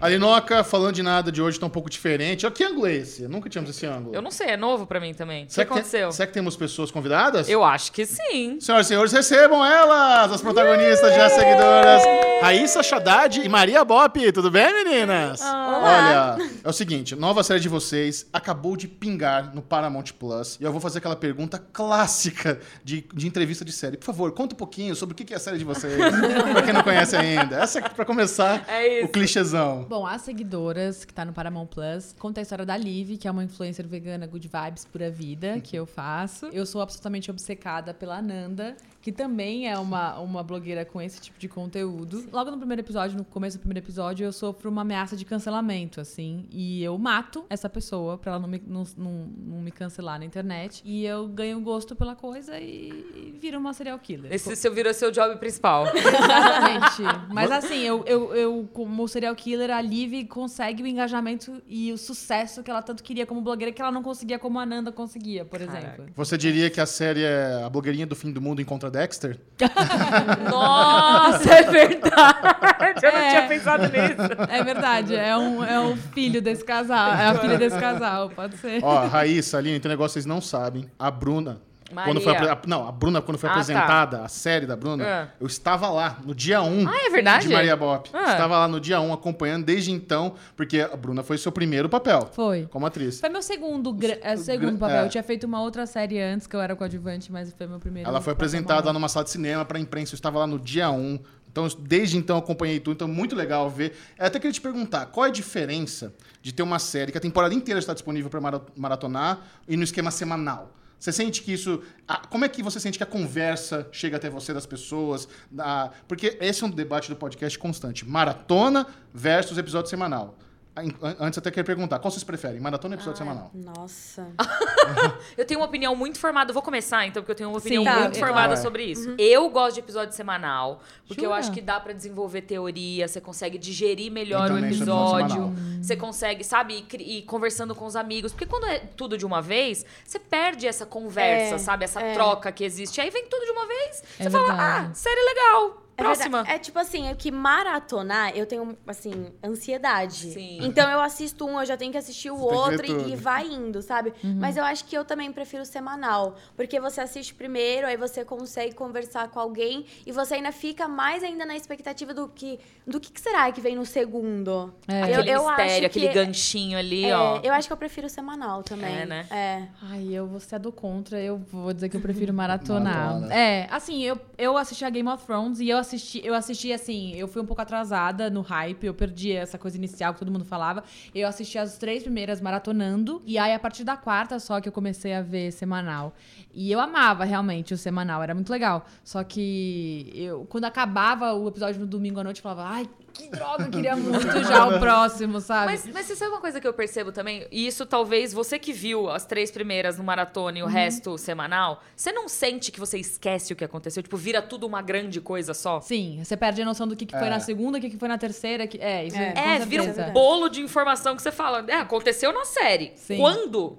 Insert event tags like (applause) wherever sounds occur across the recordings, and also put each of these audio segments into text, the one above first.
Alinoca, falando de nada de hoje, tá um pouco diferente. Ó, que ângulo é esse? Nunca tínhamos esse ângulo. Eu não sei, é novo pra mim também. O que que, aconteceu? tem- será que temos pessoas convidadas? Eu acho que sim. Senhoras e senhores, recebam elas, as protagonistas já seguidoras. Raíssa Haddad e Maria Bop. Tudo bem, meninas? Olá. Olha, é o seguinte, nova série de vocês acabou de pingar no Paramount Plus. E eu vou fazer aquela pergunta clássica de, de entrevista de série. Por favor, conta um pouquinho sobre o que é a série de vocês. (laughs) pra quem não conhece ainda. Essa pra começar, É o clichêzão. Bom, as seguidoras, que tá no Paramount Plus, conta a história da Liv, que é uma influencer vegana good vibes pura vida, que eu faço. Eu sou absolutamente obcecada pela Ananda, que também é uma, uma blogueira com esse tipo de conteúdo. Logo no primeiro episódio, no começo do primeiro episódio, eu sofro uma ameaça de cancelamento, assim, e eu mato essa pessoa pra ela não me, não, não, não me cancelar na internet. E eu ganho gosto pela coisa e, e viro uma serial killer. Esse seu virou seu job principal. (laughs) Exatamente. Mas assim, eu, eu, eu, como serial killer, a Liv consegue o engajamento e o sucesso que ela tanto queria como blogueira que ela não conseguia como a Nanda conseguia, por exemplo. Você diria que a série é a blogueirinha do fim do mundo encontra Dexter? (laughs) Nossa, é verdade. Eu não É. tinha pensado nisso. É verdade, é um, é um filho desse casal. É a filha desse casal, pode ser. Ó, Raíssa, Aline, tem um negócio que vocês não sabem. A Bruna. Quando foi Maria. apre- Não, a Bruna, quando foi Ah, tá. apresentada, a série da Bruna, Ah. eu estava lá no dia 1 Ah, é verdade? de Maria Bop. Ah. Estava lá no dia 1 acompanhando desde então, porque a Bruna foi seu primeiro papel Foi. como atriz. Foi meu segundo, é, segundo papel. é. Eu tinha feito uma outra série antes, que eu era coadjuvante, mas foi meu primeiro. Ela foi apresentada lá numa sala de cinema pra imprensa, eu estava lá no dia 1. Então, eu- desde então, acompanhei tudo. Então, muito legal ver. Eu até queria te perguntar, qual é a diferença de ter uma série que a temporada inteira está disponível para maratonar e no esquema semanal? Você sente que isso... a- como é que você sente que a conversa chega até você das pessoas? da- porque esse é um debate do podcast constante. Maratona versus episódio semanal. An- Antes, eu até queria perguntar, qual vocês preferem? Maratona ou episódio semanal? Nossa. (laughs) Eu tenho uma opinião muito formada. Eu vou começar, então, porque eu tenho uma opinião Sim, muito tá, formada vai. sobre isso. Eu gosto de episódio semanal, porque eu Jura? acho que dá pra desenvolver teoria, você consegue digerir melhor Então, o episódio semanal. Você consegue, sabe, ir conversando com os amigos. Porque quando é tudo de uma vez, você perde essa conversa, É, sabe? Essa é. troca que existe. Aí vem tudo de uma vez. É Você fala, verdade. ah, série legal. É Próxima. verdade. É tipo assim, é que maratonar, eu tenho, assim, ansiedade. Sim. Então eu assisto um, eu já tenho que assistir o Você outro e, e vai indo, sabe? Mas eu acho que eu também prefiro semanal. Porque você assiste primeiro, aí você consegue conversar com alguém e você ainda fica mais ainda na expectativa do que. Do que, que será que vem no segundo? É. Aquele eu acho mistério, aquele que- ganchinho ali, É, ó. eu acho que eu prefiro semanal também. É, né? É. Ai, eu vou ser do contra, eu vou dizer que eu prefiro (laughs) maratonar. Maratona. É, assim, eu, eu assisti a Game of Thrones e eu assisti, eu assisti assim, eu fui um pouco atrasada no hype, eu perdi essa coisa inicial que todo mundo falava. Eu assisti as três primeiras maratonando, e aí a partir da quarta só que eu comecei a ver semanal. E eu amava realmente o semanal, era muito legal. Só que eu, quando acabava o episódio no domingo à noite, eu falava, ai, que droga, eu queria (laughs) muito já o próximo, sabe? Mas, mas você sabe uma coisa que eu percebo também? E isso talvez você que viu as três primeiras no maratona e o Uhum. resto semanal, você não sente que você esquece o que aconteceu? Tipo, vira tudo uma grande coisa só? Sim, você perde a noção do que, que foi É. na segunda, o que, que foi na terceira. Que, é, isso É. É, vira um bolo de informação que você fala. É, aconteceu na série. Sim. Quando?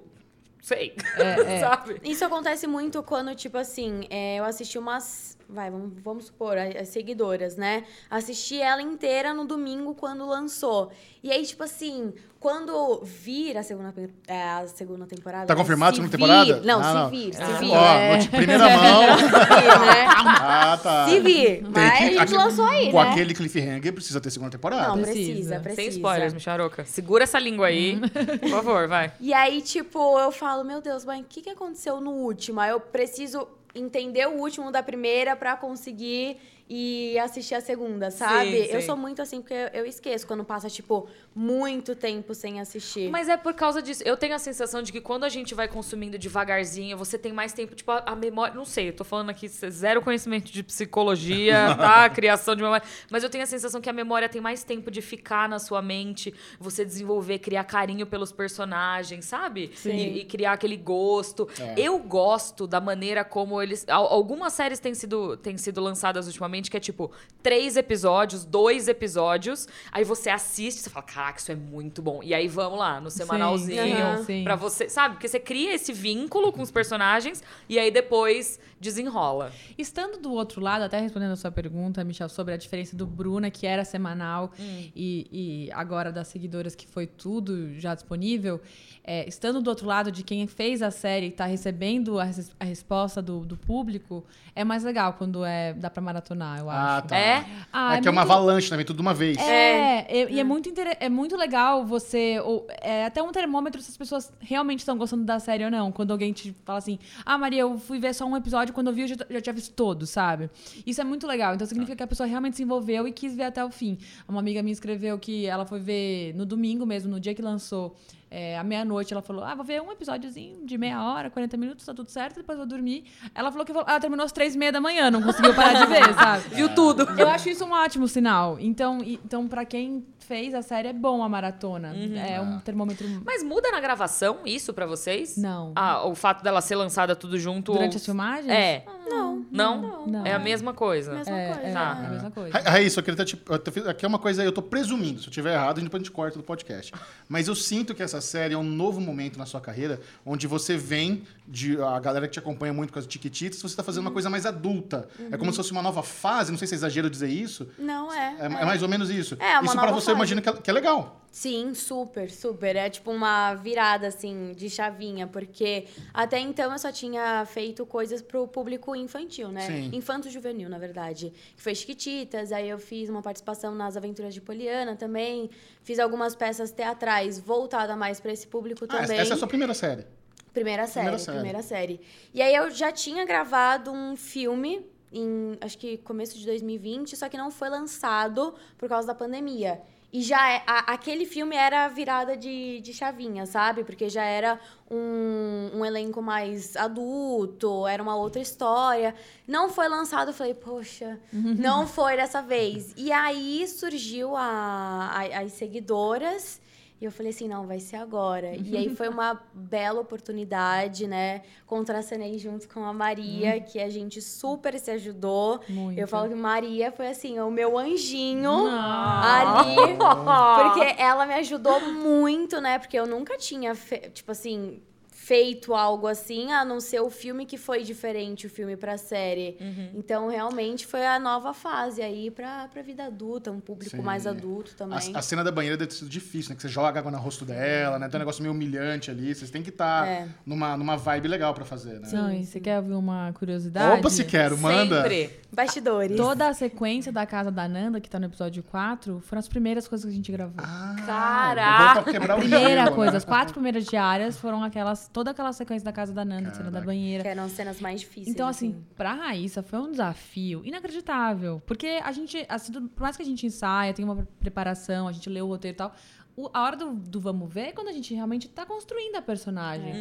Sei. É, é. (laughs) Sabe? Isso acontece muito quando, tipo assim, é, eu assisti umas. Vai, vamos, vamos supor, as seguidoras, né? Assisti ela inteira no domingo quando lançou. E aí, tipo assim, quando vir a segunda, é, a segunda temporada. Tá né? confirmado a Se segunda temporada? vir- Não, Ah, se não. vir, se Ah. vir. Ó, é. de primeira mão. (laughs) Se vir, né? ah, tá. Se vir. Tem Mas que- a gente lançou aí, Com né? aquele cliffhanger, precisa ter segunda temporada. Não, Precisa. precisa, precisa. Sem spoilers, Micharoca. Segura essa língua aí. Por favor, vai. E aí, tipo, eu falo, meu Deus, mãe, o que, que aconteceu no último? Aí eu preciso entender o último da primeira pra conseguir e assistir a segunda, sabe? Sim, Eu sim. sou muito assim, porque eu esqueço quando passa, tipo, muito tempo sem assistir. Mas é por causa disso. Eu tenho a sensação de que quando a gente vai consumindo devagarzinho, você tem mais tempo, tipo, a, a memória. Não sei, eu tô falando aqui zero conhecimento de psicologia, (laughs) tá? Criação de memória. Mas eu tenho a sensação que a memória tem mais tempo de ficar na sua mente, você desenvolver, criar carinho pelos personagens, sabe? Sim. E, e criar aquele gosto. É. Eu gosto da maneira como eles. al- Algumas séries têm sido, têm sido lançadas ultimamente, que é tipo, três episódios, dois episódios. Aí você assiste, você fala, caraca, isso é muito bom. E aí vamos lá, no semanalzinho. Sim. pra você. Sabe? Porque você cria esse vínculo com os personagens e aí depois desenrola. Estando do outro lado, até respondendo a sua pergunta, Michel, sobre a diferença do Bruna, que era semanal, e, e agora das seguidoras, que foi tudo já disponível, é, estando do outro lado de quem fez a série e está recebendo a, res- a resposta do, do público, é mais legal quando é dá pra maratonar, eu Ah, acho. tá. É? Ah, é que é uma muito- avalanche, né? Vem tudo de uma vez. É, e- e é muito, inter- é muito legal você. ou- é até um termômetro se as pessoas realmente estão gostando da série ou não. Quando alguém te fala assim, ah, Maria, eu fui ver só um episódio, quando eu vi, eu já, já tinha visto todos, sabe? Isso é muito legal. Então significa que a pessoa realmente se envolveu e quis ver até o fim. Uma amiga minha escreveu que ela foi ver no domingo mesmo, no dia que lançou. É, à meia-noite, ela falou: Ah, vou ver um episódiozinho de meia hora, 40 minutos, tá tudo certo, depois vou dormir. Ela falou que ela terminou às três e meia da manhã, não conseguiu parar de ver, sabe? (laughs) Viu tudo. Eu acho isso um ótimo sinal. Então, e- então para quem fez a série, é bom a maratona. É um termômetro. Mas muda na gravação isso pra vocês? Não. Ah, o fato dela ser lançada tudo junto. Durante ou- as filmagens? É. Não. Não? Não. É a mesma coisa. Mesma É, coisa. é, Tá. é a mesma coisa. Ra- Raíssa, eu queria até te, eu aqui é uma coisa, eu tô presumindo, se eu tiver errado, depois a gente corta do podcast. Mas eu sinto que essa série é um novo momento na sua carreira, onde você vem de a galera que te acompanha muito com as Tiquititas, você tá fazendo uma coisa mais adulta. É como se fosse uma nova fase, não sei se é exagero dizer isso. Não é. É, é mais ou menos isso. É, uma isso pra nova você, eu fase. imagino que é, que é legal. Sim, super, super. É tipo uma virada, assim, de chavinha, porque até então eu só tinha feito coisas pro público infantil, né? Sim. Infanto-juvenil, na verdade. Que foi Chiquititas, aí eu fiz uma participação nas Aventuras de Poliana também. Fiz algumas peças teatrais voltada mais pra esse público Ah, também. essa é a sua primeira série. Primeira série, Primeira primeira série. série. E aí eu já tinha gravado um filme em, acho que começo de 2020, só que não foi lançado por causa da pandemia. E já é, a- aquele filme era virada de, de chavinha, sabe? Porque já era um, um elenco mais adulto, era uma outra história. Não foi lançado, eu falei, poxa, não (laughs) foi dessa vez. E aí surgiu a, a- as seguidoras. E eu falei assim, não, vai ser agora. (laughs) E aí foi uma bela oportunidade, né? Contracenei junto com a Maria, que a gente super se ajudou. Muito. Eu falo que Maria foi assim, o meu anjinho Ah. ali. (laughs) Porque ela me ajudou muito, né? Porque eu nunca tinha, fe- tipo assim, feito algo assim, a não ser o filme que foi diferente, o filme pra série. Uhum. Então, realmente, foi a nova fase aí pra, pra vida adulta, um público Sim. mais adulto também. A, a cena da banheira deve ter sido difícil, né? Que você joga água no rosto dela, né? Tem um negócio meio humilhante ali. Vocês têm que estar É. numa, numa vibe legal pra fazer, né? Não, e você quer ouvir uma curiosidade? Opa, se quero, manda. Sempre. Bastidores. Toda a sequência da casa da Nanda, que tá no episódio 4, foram as primeiras coisas que a gente gravou. Ah, Caraca! Primeira gelo, coisa, né? as quatro primeiras diárias foram aquelas, toda aquela sequência da casa da Nanda, cena da banheira. Que eram cenas mais difíceis. Então, assim, pra Raíssa foi um desafio inacreditável. Porque a gente, assim, por mais que a gente ensaia, tem uma preparação, a gente lê o roteiro e tal, o- a hora do, do vamos ver é quando a gente realmente tá construindo a personagem.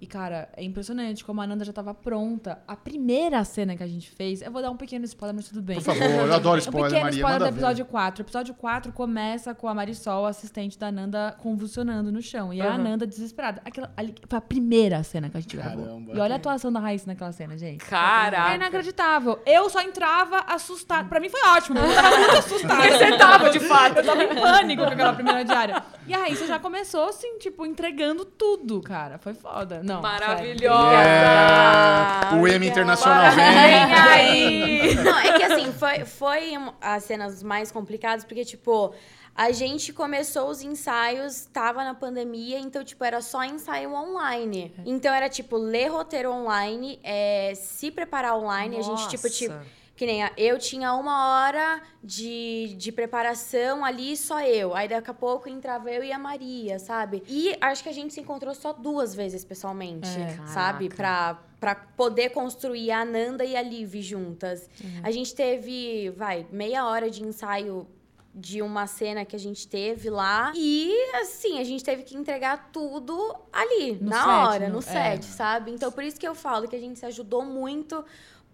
E, cara, é impressionante como a Nanda já tava pronta. A primeira cena que a gente fez, eu vou dar um pequeno spoiler, mas tudo bem. Por favor, eu adoro (laughs) Um spoiler, pequeno Maria. spoiler do Manda ver. episódio 4. O episódio 4 começa com a Marisol, a assistente da Nanda, convulsionando no chão. E a Aham. Nanda desesperada. Aquela, ali, foi a primeira cena que a gente gravou. Caramba. E olha a atuação da Raíssa naquela cena, gente. É Caraca. inacreditável. Eu só entrava assustada. Pra mim foi ótimo. Eu tava muito assustada. Você tava, de fato. Eu tava em pânico com aquela primeira diária. E a Raíssa já começou, assim, tipo, entregando tudo, cara. Foi foda. Não, Maravilhosa. É, o M Internacional Vem vem. aí. Não, é que assim, foi, foi as cenas mais complicadas, porque, tipo, a gente começou os ensaios, tava na pandemia, então, tipo, era só ensaio online. Então era, tipo, ler roteiro online, é, se preparar online, a gente, tipo, Nossa. tipo. Que nem eu tinha uma hora de, de preparação ali, só eu. Aí daqui a pouco entrava eu e a Maria, sabe? E acho que a gente se encontrou só duas vezes pessoalmente, É. sabe? Pra, pra poder construir a Nanda e a Liv juntas. A gente teve, vai, meia hora de ensaio de uma cena que a gente teve lá. E, assim, a gente teve que entregar tudo ali, No na set, hora, no- no é. set, sabe? Então, por isso que eu falo que a gente se ajudou muito,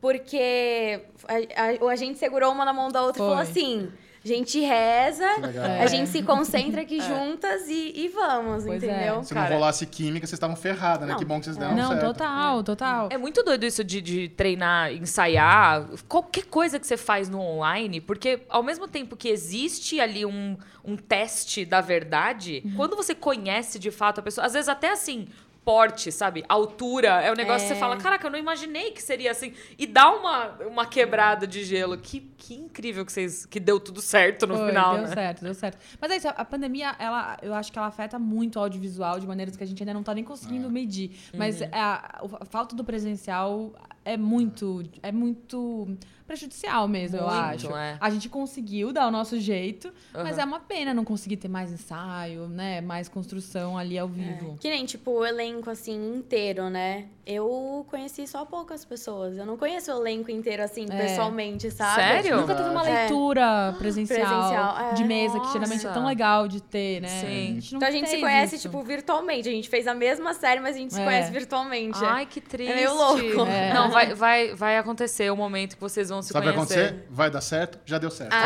porque a, a- a gente segurou uma na mão da outra e falou Foi. assim: A gente reza, legal. a gente se concentra aqui juntas e, e vamos, Pois é. entendeu? Se Cara. não rolasse química, vocês estavam ferradas, né? Não. Que bom que vocês deram Não, certo. total, total. É muito doido isso de, de treinar, ensaiar, qualquer coisa que você faz no online, porque ao mesmo tempo que existe ali um, um teste da verdade, quando você conhece de fato a pessoa, às vezes até assim. Porte, sabe? Altura. É um negócio que você É. fala, caraca, eu não imaginei que seria assim. E dá uma, uma quebrada de gelo. Que, que incrível que vocês. que deu tudo certo no Foi, final. deu né? certo, deu certo. Mas é isso, a- a pandemia, ela, eu acho que ela afeta muito o audiovisual de maneiras que a gente ainda não tá nem conseguindo É. medir. Uhum. Mas a, a falta do presencial é muito, é muito prejudicial mesmo, eu Muito, acho. é. A gente conseguiu dar o nosso jeito, mas Aham. é uma pena não conseguir ter mais ensaio, né? Mais construção ali ao vivo. Que nem, tipo, o elenco, assim, inteiro, né? Eu conheci só poucas pessoas. Eu não conheço o elenco inteiro, assim, É. pessoalmente, sabe? Sério? Nunca teve uma É. leitura presencial, Presencial, é. de mesa, que geralmente é tão Nossa. legal de ter, né? Sim. não Então a gente se conhece, isso. tipo, virtualmente. A gente fez a mesma série, mas a gente se É. conhece virtualmente. Ai, que triste. meio louco. É. (laughs) Não, vai, vai, vai acontecer o momento que vocês vão se Sabe o que vai conhecer. acontecer? Vai dar certo? Já deu certo. (laughs)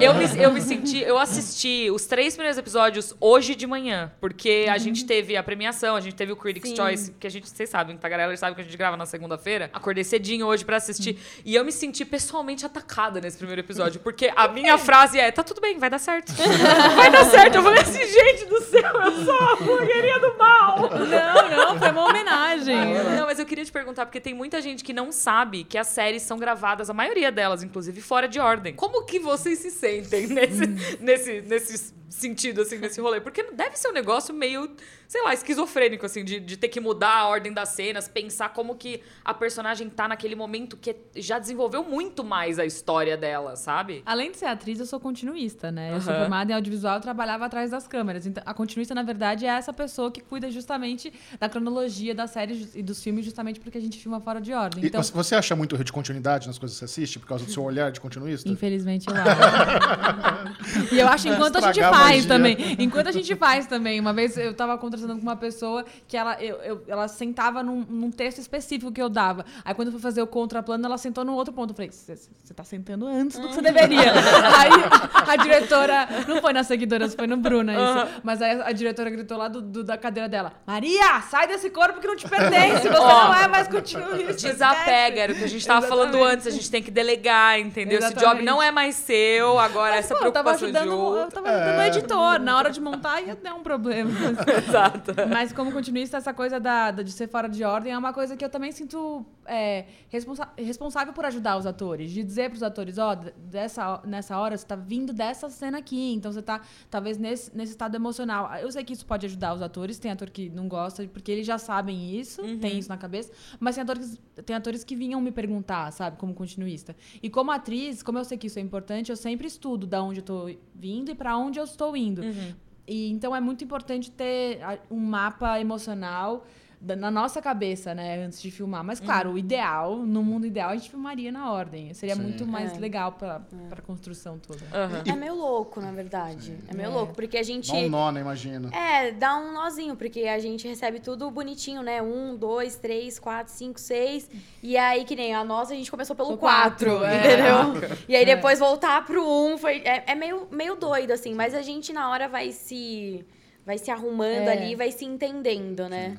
Eu me, eu me senti, eu assisti os três primeiros episódios hoje de manhã, porque a gente teve a premiação, a gente teve o Critics' Sim. Choice, que a gente, vocês sabem, Tagarela sabe que a gente grava na segunda-feira. Acordei cedinho hoje pra assistir e eu me senti pessoalmente atacada nesse primeiro episódio, porque a minha (laughs) frase é: tá tudo bem, vai dar certo. (laughs) vai dar certo. Eu falei assim, gente do céu, eu sou a blogueirinha do mal. Não, não, foi uma homenagem. (laughs) Não, mas eu queria te perguntar, porque tem muita gente que não sabe que as séries são gravadas, a maioria delas, inclusive, fora de ordem. Como que vocês se sentem nesse, nesse, nesse sentido, assim, nesse rolê? Porque deve ser um negócio meio, sei lá, esquizofrênico, assim, de, de ter que mudar a ordem das cenas, pensar como que a personagem tá naquele momento que já desenvolveu muito mais a história dela, sabe? Além de ser atriz, eu sou continuista, né? Eu sou formada em audiovisual e trabalhava atrás das câmeras. Então, a continuista, na verdade, é essa pessoa que cuida justamente da cronologia das séries e dos filmes, justamente porque a gente filma fora de ordem. Então, você- Você acha muito de continuidade nas coisas que você assiste por causa do seu olhar de continuista? Infelizmente, eu (laughs) acho. e eu acho enquanto a gente a faz magia. também. Enquanto a gente faz também. Uma vez eu tava conversando com uma pessoa que ela, eu, eu- ela sentava num, num texto específico que eu dava. Aí quando eu fui fazer o contraplano, ela sentou no outro ponto. Eu falei, você tá sentando antes do que você deveria. (laughs) aí a diretora, não foi nas seguidoras, foi no Bruna isso. Mas aí a diretora gritou lá do, do- da cadeira dela: Maria, sai desse corpo que não te pertence. Você Ó, não é mais continuista. Desapega, era o que a gente tava falando Exatamente. antes, a gente tem que delegar, entendeu? Esse job Exatamente. não é mais seu, agora essa Pô, eu tava preocupação de ajudando, eu outro. tava ajudando o editor. Na hora de montar ia dar um problema. (laughs) Exato. Mas como continuista, essa coisa da, da- de ser fora de ordem é uma coisa que eu também sinto é, responsa- responsável por ajudar os atores. De dizer pros atores, ó, dessa, nessa hora você tá vindo dessa cena aqui, então você tá talvez nesse, nesse estado emocional. Eu sei que isso pode ajudar os atores, tem ator que não gosta, porque eles já sabem isso, tem isso na cabeça, mas tem atores, tem atores que vinham me perguntar, sabe, como continuista. E como atriz, como eu sei que isso é importante, eu sempre estudo da onde eu tô vindo e pra onde eu estou indo. E então é muito importante ter um mapa emocional na nossa cabeça, né, antes de filmar. Mas claro, o ideal, no mundo ideal, a gente filmaria na ordem. Seria Sim. muito mais É. legal pra, pra construção toda. Aham. É meio louco, na verdade. É meio É. louco, porque a gente. Dá um nó, né? Imagino. É, dá um nozinho, porque a gente recebe tudo bonitinho, né? Um, dois, três, quatro, cinco, seis. E aí, que nem a nossa, a gente começou pelo O quatro, quatro, é. entendeu? (laughs) E aí depois voltar pro um foi. É, é meio, meio doido, assim, mas a gente na hora vai se. Vai se arrumando É. ali, vai se entendendo, né?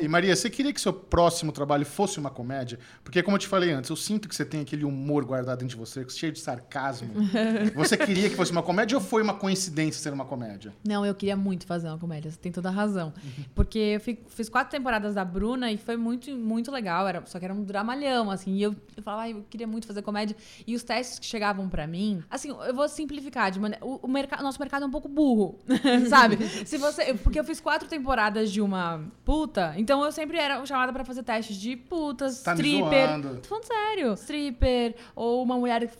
E Maria, você queria que seu próximo trabalho fosse uma comédia? Porque, como eu te falei antes, eu sinto que você tem aquele humor guardado dentro de você, cheio de sarcasmo. (laughs) você queria que fosse uma comédia ou foi uma coincidência ser uma comédia? Não, eu queria muito fazer uma comédia, você tem toda a razão. Porque eu fi- fiz quatro temporadas da Bruna e foi muito, muito legal, era, só que era um dramalhão, assim. E eu, eu falava, "Ai, eu queria muito fazer comédia. E os testes que chegavam pra mim, assim, eu vou simplificar, de maneira, o, o nosso mercado é um pouco burro, (laughs) sabe? Se você, porque eu fiz quatro temporadas de uma puta, então eu sempre era chamada pra fazer testes de putas, Tá me stripper. zoando. Tô falando sério. Stripper, ou uma mulher.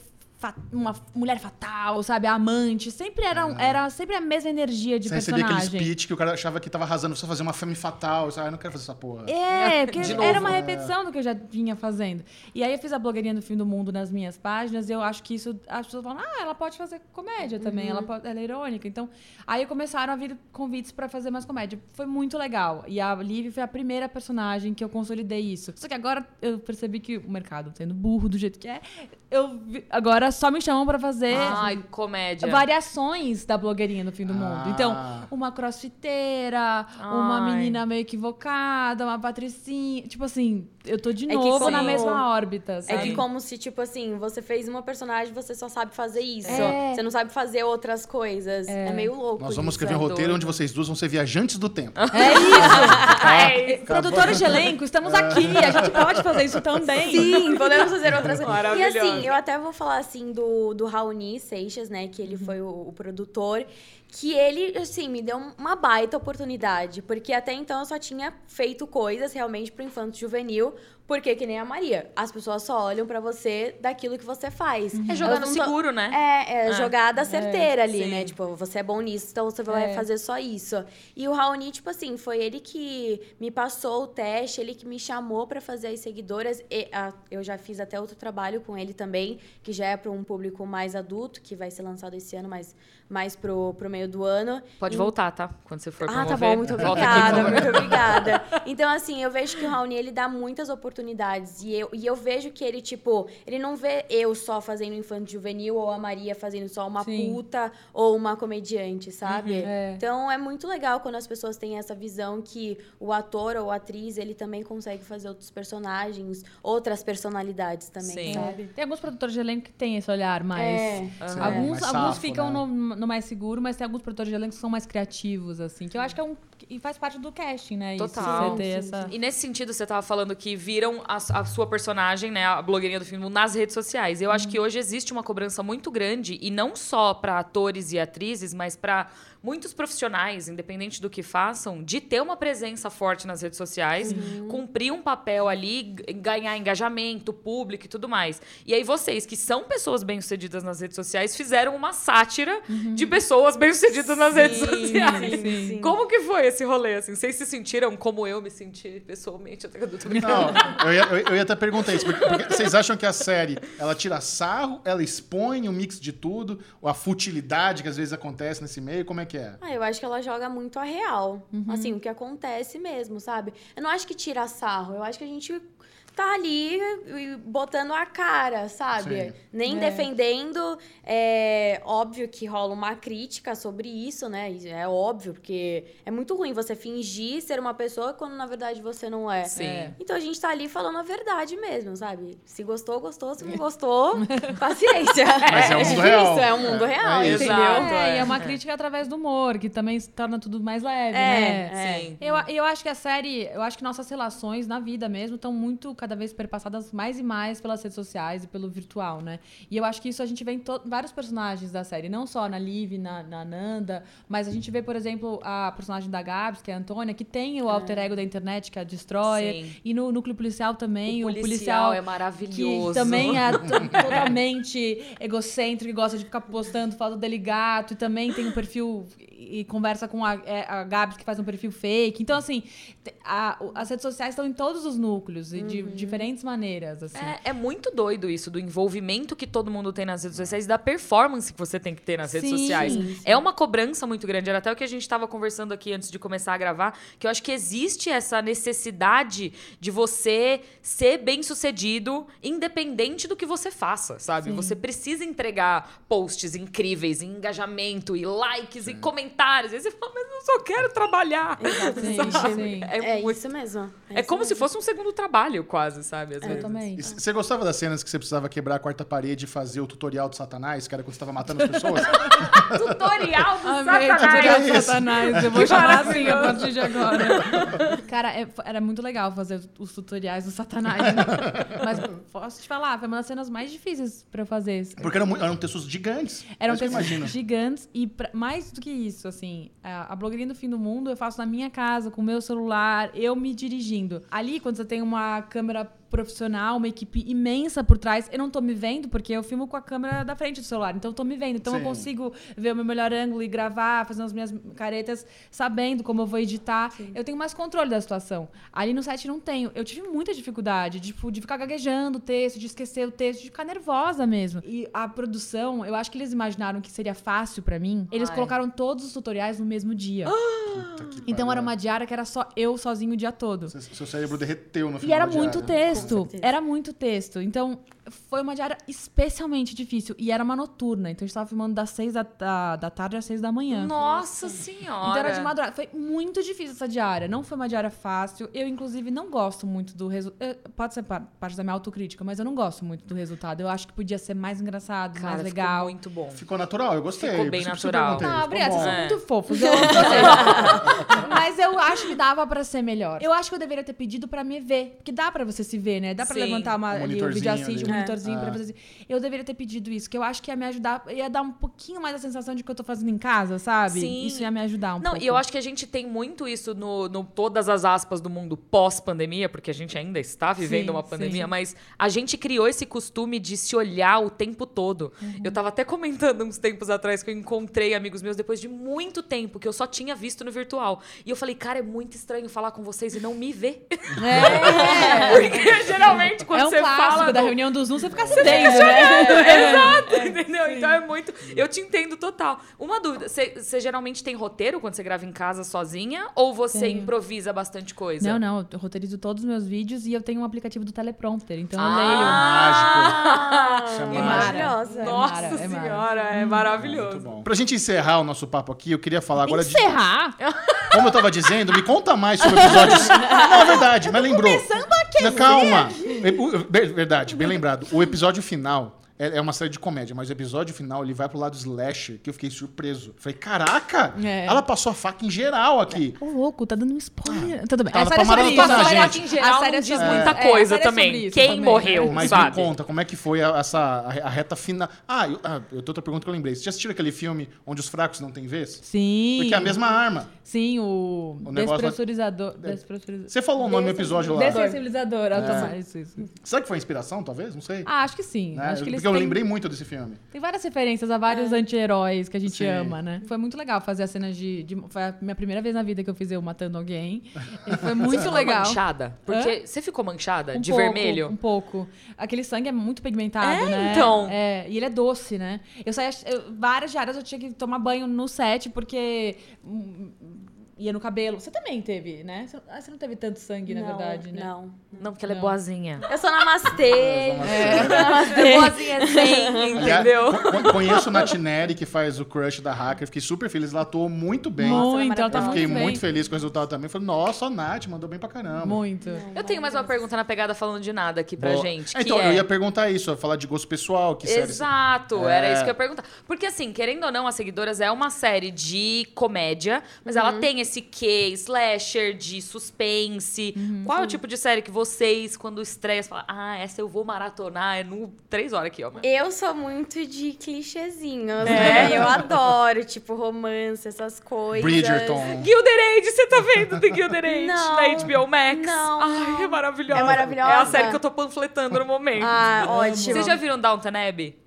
Uma mulher fatal, sabe? A amante. Sempre era, um- era sempre a mesma energia de você recebia aquele personagem. speech que o cara achava que tava arrasando, você fazer uma femme fatal. Você, ah, eu não quero fazer essa porra. É, (laughs) porque era novo. uma repetição do que eu já vinha fazendo. E aí eu fiz a blogueirinha do fim do mundo nas minhas páginas e eu acho que isso. As pessoas falam, ah, ela pode fazer comédia também, ela, pode, ela é irônica. Então, aí começaram a vir convites pra fazer mais comédia. Foi muito legal. E a Liv foi a primeira personagem que eu consolidei isso. Só que agora eu percebi que o mercado, sendo burro do jeito que é, eu vi- agora só me chamam pra fazer Ai, comédia. variações da blogueirinha do fim do Ah. mundo. Então, uma crossfiteira, uma Ai. menina meio equivocada, uma patricinha. Tipo assim, eu tô de É que novo como- na mesma órbita, É sabe? que como se, tipo assim, você fez uma personagem, você só sabe fazer isso. É. Você não sabe fazer outras coisas. É, meio louco Nós vamos isso. escrever um é roteiro onde vocês duas vão ser viajantes do tempo. É isso! Ai, Produtores de elenco, estamos aqui. A gente pode fazer isso também. Sim, podemos fazer outras (laughs) coisas. E assim, eu até vou falar assim do, do Raoni Seixas, né? Que ele foi o, o produtor. Que ele, assim, me deu uma baita oportunidade. Porque até então eu só tinha feito coisas realmente pro infanto juvenil. Porque, que nem a Maria, as pessoas só olham pra você daquilo que você faz. É Elas jogando seguro, né? É, é É. jogada certeira ali, sim. né? Tipo, você é bom nisso, então você vai É. fazer só isso. E o Raoni, tipo assim, foi ele que me passou o teste, ele que me chamou pra fazer as seguidoras. E, ah, eu já fiz até outro trabalho com ele também, que já é pra um público mais adulto, que vai ser lançado esse ano, mas mais pro, pro meio do ano. Pode E- voltar, tá? Quando você for ah, promover. tá bom, muito obrigada, muito obrigada. (laughs) Então, assim, eu vejo que o Raoni, ele dá muitas oportunidades. E eu, e eu vejo que ele, tipo, ele não vê eu só fazendo infanto juvenil ou a Maria fazendo só uma Sim. puta ou uma comediante, sabe? é. Então, é muito legal quando as pessoas têm essa visão que o ator ou a atriz, ele também consegue fazer outros personagens, outras personalidades também, Sim. sabe? Tem alguns produtores de elenco que têm esse olhar mais. É. Sim, Alguns, mais alguns safo, ficam né? no, no mais seguro, mas tem alguns produtores de elenco que são mais criativos, assim. Que eu acho que é um. E faz parte do casting, né? Isso, Total. você ter Sim, essa. E nesse sentido, você tava falando que viram a, a sua personagem, né, a blogueirinha do filme, nas redes sociais. Eu acho que hoje existe uma cobrança muito grande, e não só para atores e atrizes, mas para muitos profissionais, independente do que façam, de ter uma presença forte nas redes sociais, cumprir um papel ali, ganhar engajamento, público e tudo mais. E aí vocês, que são pessoas bem-sucedidas nas redes sociais, fizeram uma sátira de pessoas bem-sucedidas nas redes sociais. sim, sim. Como que foi esse rolê, assim? Vocês se sentiram como eu me senti pessoalmente? Até que eu tô brincando. Não, eu ia, eu- ia até perguntar isso. Porque, porque vocês acham que a série, ela tira sarro, ela expõe o mix de tudo, a futilidade que às vezes acontece nesse meio, como é que é? Ah, eu acho que ela joga muito a real. Uhum. Assim, o que acontece mesmo, sabe? Eu não acho que tira sarro, eu acho que a gente tá ali botando a cara, sabe? Sim. Nem É. defendendo. É óbvio que rola uma crítica sobre isso, né? É óbvio, porque é muito ruim você fingir ser uma pessoa quando na verdade você não é. Sim. É. Então a gente tá ali falando a verdade mesmo, sabe? Se gostou, gostou. Se não (laughs) gostou, paciência. (laughs) Mas é o mundo difícil, real. é o mundo É, real, é isso. entendeu? Exato. É, e é uma é. crítica através do humor, que também torna tudo mais leve, É, né? é. Sim. Eu, eu acho que a série, eu acho que nossas relações na vida mesmo estão muito, cada vez perpassadas mais e mais pelas redes sociais e pelo virtual, né? E eu acho que isso a gente vê em vários personagens da série, não só na Liv, na, na Nanda, mas a gente vê, por exemplo, a personagem da Gabs, que é a Antônia, que tem o alter ego da internet, que é a Destroyer, Sim. e no núcleo policial também, o o, policial, é que maravilhoso. também é to- totalmente egocêntrico e gosta de ficar postando foto dele gato e também tem um perfil e, conversa com a, é, a Gabs que faz um perfil fake. Então, assim, a- as redes sociais estão em todos os núcleos e de diferentes maneiras, assim. É, é muito doido isso, do envolvimento que todo mundo tem nas redes sociais e da performance que você tem que ter nas redes Sim, sociais. sim. É uma cobrança muito grande. Era até o que a gente estava conversando aqui antes de começar a gravar, que eu acho que existe essa necessidade de você ser bem sucedido, independente do que você faça, sabe? Você precisa entregar posts incríveis, e engajamento, e likes, e comentários. E aí você fala, mas eu só quero trabalhar. Exatamente. (laughs) Sim, sim. É, É muito- isso mesmo. é isso como se mesmo. fosse um segundo trabalho, quase, sabe? Às vezes. Totalmente. E c- Você gostava das cenas que você precisava quebrar a quarta parede e fazer o tutorial do Satanás, que era quando você estava matando as pessoas? (laughs) Tutorial do Amei, Satanás. tutorial do? Satanás. Eu vou chamar assim a partir de agora. Cara, é- era muito legal fazer os tutoriais do Satanás. né? (laughs) Mas posso te falar, foi uma das cenas mais difíceis pra eu fazer. Porque eram, eram textos gigantes. Eram É eu textos gigantes e pra- mais do que isso, assim, a, a blogueirinha do fim do mundo eu faço na minha casa, com o meu celular, eu me dirigindo. Ali, quando você tem uma câmera it up profissional, uma equipe imensa por trás, eu não tô me vendo, porque eu filmo com a câmera da frente do celular, então eu tô me vendo. Então Sim. eu consigo ver o meu melhor ângulo e gravar, fazendo as minhas caretas, sabendo como eu vou editar. Eu tenho mais controle da situação. Ali no set não tenho. Eu tive muita dificuldade, tipo, de ficar gaguejando o texto, de esquecer o texto, de ficar nervosa mesmo. E a produção, eu acho que eles imaginaram que seria fácil pra mim. Eles Ai. colocaram todos os tutoriais no mesmo dia. Que Então era uma diária que era só eu sozinho o dia todo. Seu- cérebro derreteu no E final era da muito diária. Texto. Era muito texto. Então, Foi uma diária especialmente difícil. E era uma noturna. Então a gente tava filmando das seis da, da, da tarde às seis da manhã. Nossa senhora. Então era de madrugada. Foi muito difícil essa diária. Não foi uma diária fácil. Eu, inclusive, não gosto muito do resultado. Pode ser par- parte da minha autocrítica, mas eu não gosto muito do resultado. Eu acho que podia ser mais engraçado, Cara, mais ficou legal. muito bom. Ficou natural, eu gostei. Ficou bem natural. Ah, obrigada, vocês são É. muito fofos. (laughs) Eu amo vocês. (laughs) Mas eu acho que dava pra ser melhor. Eu acho que eu deveria ter pedido pra me ver. Porque dá pra você se ver, né? Dá pra Sim. levantar uma, Um ali, o vídeo um monitorzinho É. pra você. Eu deveria ter pedido isso, que eu acho que ia me ajudar, ia dar um pouquinho mais a sensação de que eu tô fazendo em casa, sabe? Sim. Isso ia me ajudar um Não, pouco. e eu acho que a gente tem muito isso no, no todas as aspas do mundo pós-pandemia, porque a gente ainda está vivendo Sim, uma pandemia, sim. mas a gente criou esse costume de se olhar o tempo todo. Uhum. Eu tava até comentando uns tempos atrás que eu encontrei amigos meus depois de muito tempo que eu só tinha visto no virtual. E eu falei, cara, é muito estranho falar com vocês e não me ver. É, (laughs) Porque geralmente quando é um você fala da no- reunião do Zoom, você fica se vendo, né? (laughs) Exato, entendeu? Então é muito. Eu te entendo total. Uma dúvida: você geralmente tem roteiro quando você grava em casa sozinha? Ou você Tenho. improvisa bastante coisa? Não, não, eu roteirizo todos os meus vídeos e eu tenho um aplicativo do teleprompter, então eu Ah, Isso é leio. mágico. Maravilhosa. É Nossa mara, é senhora, é Muito maravilhoso. bom. Pra gente encerrar o nosso papo aqui, eu queria falar agora de. Encerrar? Como eu tava dizendo, me conta mais sobre episódios. (laughs) Não, é verdade, mas lembrou. Começando a Calma. Verdade, bem lembrado. O episódio final. É é uma série de comédia, mas o episódio final ele vai pro lado slasher, que eu fiquei surpreso. Falei, caraca! É. Ela passou a faca em geral aqui. Ô, louco, tá dando um spoiler. Tudo bem. Tava a série é pra sobre isso. gente. A que em geral série não é diz muita é, a coisa série é também. Quem também. morreu? Mas sabe? me conta, como é que foi a- essa a, a reta final? Ah, eu, ah, eu tenho outra pergunta que eu lembrei. Você já assistiu aquele filme onde os fracos não têm vez? Sim. Porque é a mesma arma. Sim, o, O negócio lá- despressurizador. despressurizador. Você falou o nome do episódio lá. Dessensibilizador, automático. Isso, isso. Será que foi inspiração, talvez? Não sei. Ah, acho que sim. Né? Acho que eles Porque eu lembrei muito desse filme. Tem várias referências a vários anti-heróis que a gente Sim. ama, né? Foi muito legal fazer a cena de, de- Foi a minha primeira vez na vida que eu fiz eu matando alguém. E foi (laughs) muito Você ficou legal. manchada? Porque você ficou manchada? Um de pouco, vermelho? Um pouco. Aquele sangue é muito pigmentado, É, né? então. É, e ele é doce, né? Eu saía. eu- várias diárias eu tinha que tomar banho no set, porque. Ia no cabelo. Você também teve, né? Você, ah, você não teve tanto sangue, na não, verdade, né? Não. Não, porque ela é Não. boazinha. Eu sou namastê. É. É boazinha sim, entendeu? Conheço a Natineri, que faz o crush da hacker. Fiquei super feliz. Ela atuou muito bem. Muito, ela tá eu muito fiquei bem. muito feliz com o resultado também. Falei, nossa, a Nath mandou bem pra caramba. Muito. Eu tenho mais uma pergunta na pegada falando de nada aqui pra Boa. gente. É, que então, é... eu ia perguntar isso, eu ia falar de gosto pessoal, que série. Exato, É. era isso que eu ia perguntar. Porque, assim, querendo ou não, As Seguidoras é uma série de comédia, mas ela tem esse quê slasher, de suspense. Qual é o tipo de série que vocês, quando estreia, você fala, ah, essa eu vou maratonar, é no três horas aqui, ó. mano." Eu sou muito de clichêzinhos, É? né? Eu adoro, tipo, romance, essas coisas. Bridgerton. Gilded Age, você tá vendo The Gilded Age Não. na HBO Max? Não, Ai, é maravilhosa. É maravilhosa? É a série que eu tô panfletando no momento. Ah, ótimo. Vocês já viram Downton Abbey?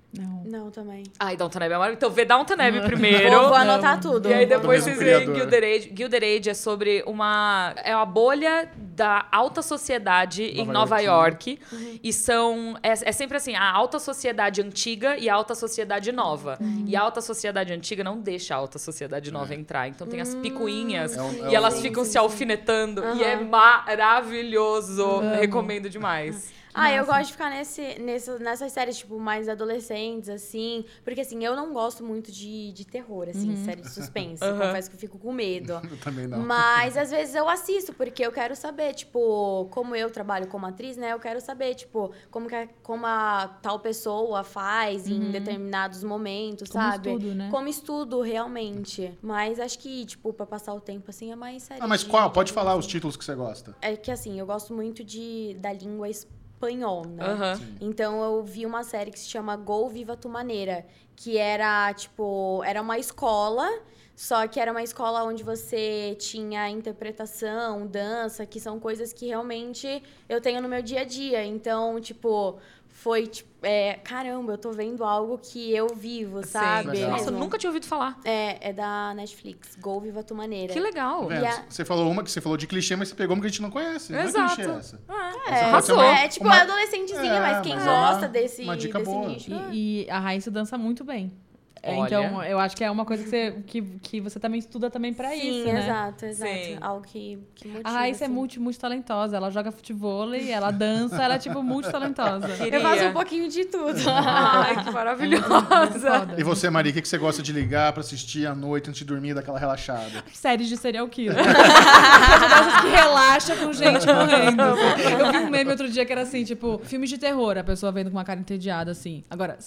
Não. Também. Ai, Downton Abbey é maravilhoso. Então vê Downton Abbey (laughs) primeiro. Vou, vou anotar tudo. E aí depois vocês veem. Gilded Age. Gilded Age é sobre uma... É uma bolha da alta sociedade em Nova Nova York. York. E são... É, é sempre assim, a alta sociedade antiga e a alta sociedade nova. E a alta sociedade antiga não deixa a alta sociedade nova entrar. Então tem as picuinhas É um- é e elas um- ficam Sim, se sim, alfinetando. E é maravilhoso. Recomendo demais. Ah, eu gosto de ficar nesse, nesse, nessas séries, tipo, mais adolescentes, assim. Porque, assim, eu não gosto muito de, de terror, assim, série de suspense. Aham. Confesso que eu fico com medo. (laughs) Eu também não. Mas às vezes eu assisto, porque eu quero saber, tipo, como eu trabalho como atriz, né? Eu quero saber, tipo, como, que a, como a tal pessoa faz em determinados momentos, Como sabe? estudo, né? Como estudo, realmente. Mas acho que, tipo, pra passar o tempo assim é mais sério. Ah, mas qual? Pode falar os títulos que você gosta. É que assim, eu gosto muito de, da língua espanhol, né? Aham. Então eu vi uma série que se chama Gol Viva Tu Maneira, que era tipo, era uma escola, só que era uma escola onde você tinha interpretação, dança, que são coisas que realmente eu tenho no meu dia a dia. Então, tipo, foi tipo, é, caramba, eu tô vendo algo que eu vivo, sabe? Legal. Nossa, eu Mesmo. nunca tinha ouvido falar. É, é da Netflix, Gol Viva Tu Maneira. Que legal. A- Você falou uma que você falou de clichê, mas você pegou uma que a gente não conhece. Não Exato. é clichê essa. É. É, uma- é tipo uma- adolescentezinha, É, mas quem mas é uma- gosta desse, uma dica desse boa. nicho. E, e a Raíssa dança muito bem. É, Olha. Então, eu acho que é uma coisa que você, que, que você também estuda também pra Sim, isso, né? exato, exato. Sim. Algo que, que motiva. A Raíssa é assim. multi, multitalentosa. Ela joga futebol, ela dança, ela é tipo multitalentosa. Queria. Eu faço um pouquinho de tudo. (laughs) Ai, que maravilhosa. Foda. E você, Maria, o que que você gosta de ligar pra assistir à noite antes de dormir, daquela relaxada? (laughs) Séries de serial killer. (laughs) Essas que relaxa com gente morrendo. Eu vi um meme outro dia que era assim, tipo, filmes de terror, a pessoa vendo com uma cara entediada, assim. Agora,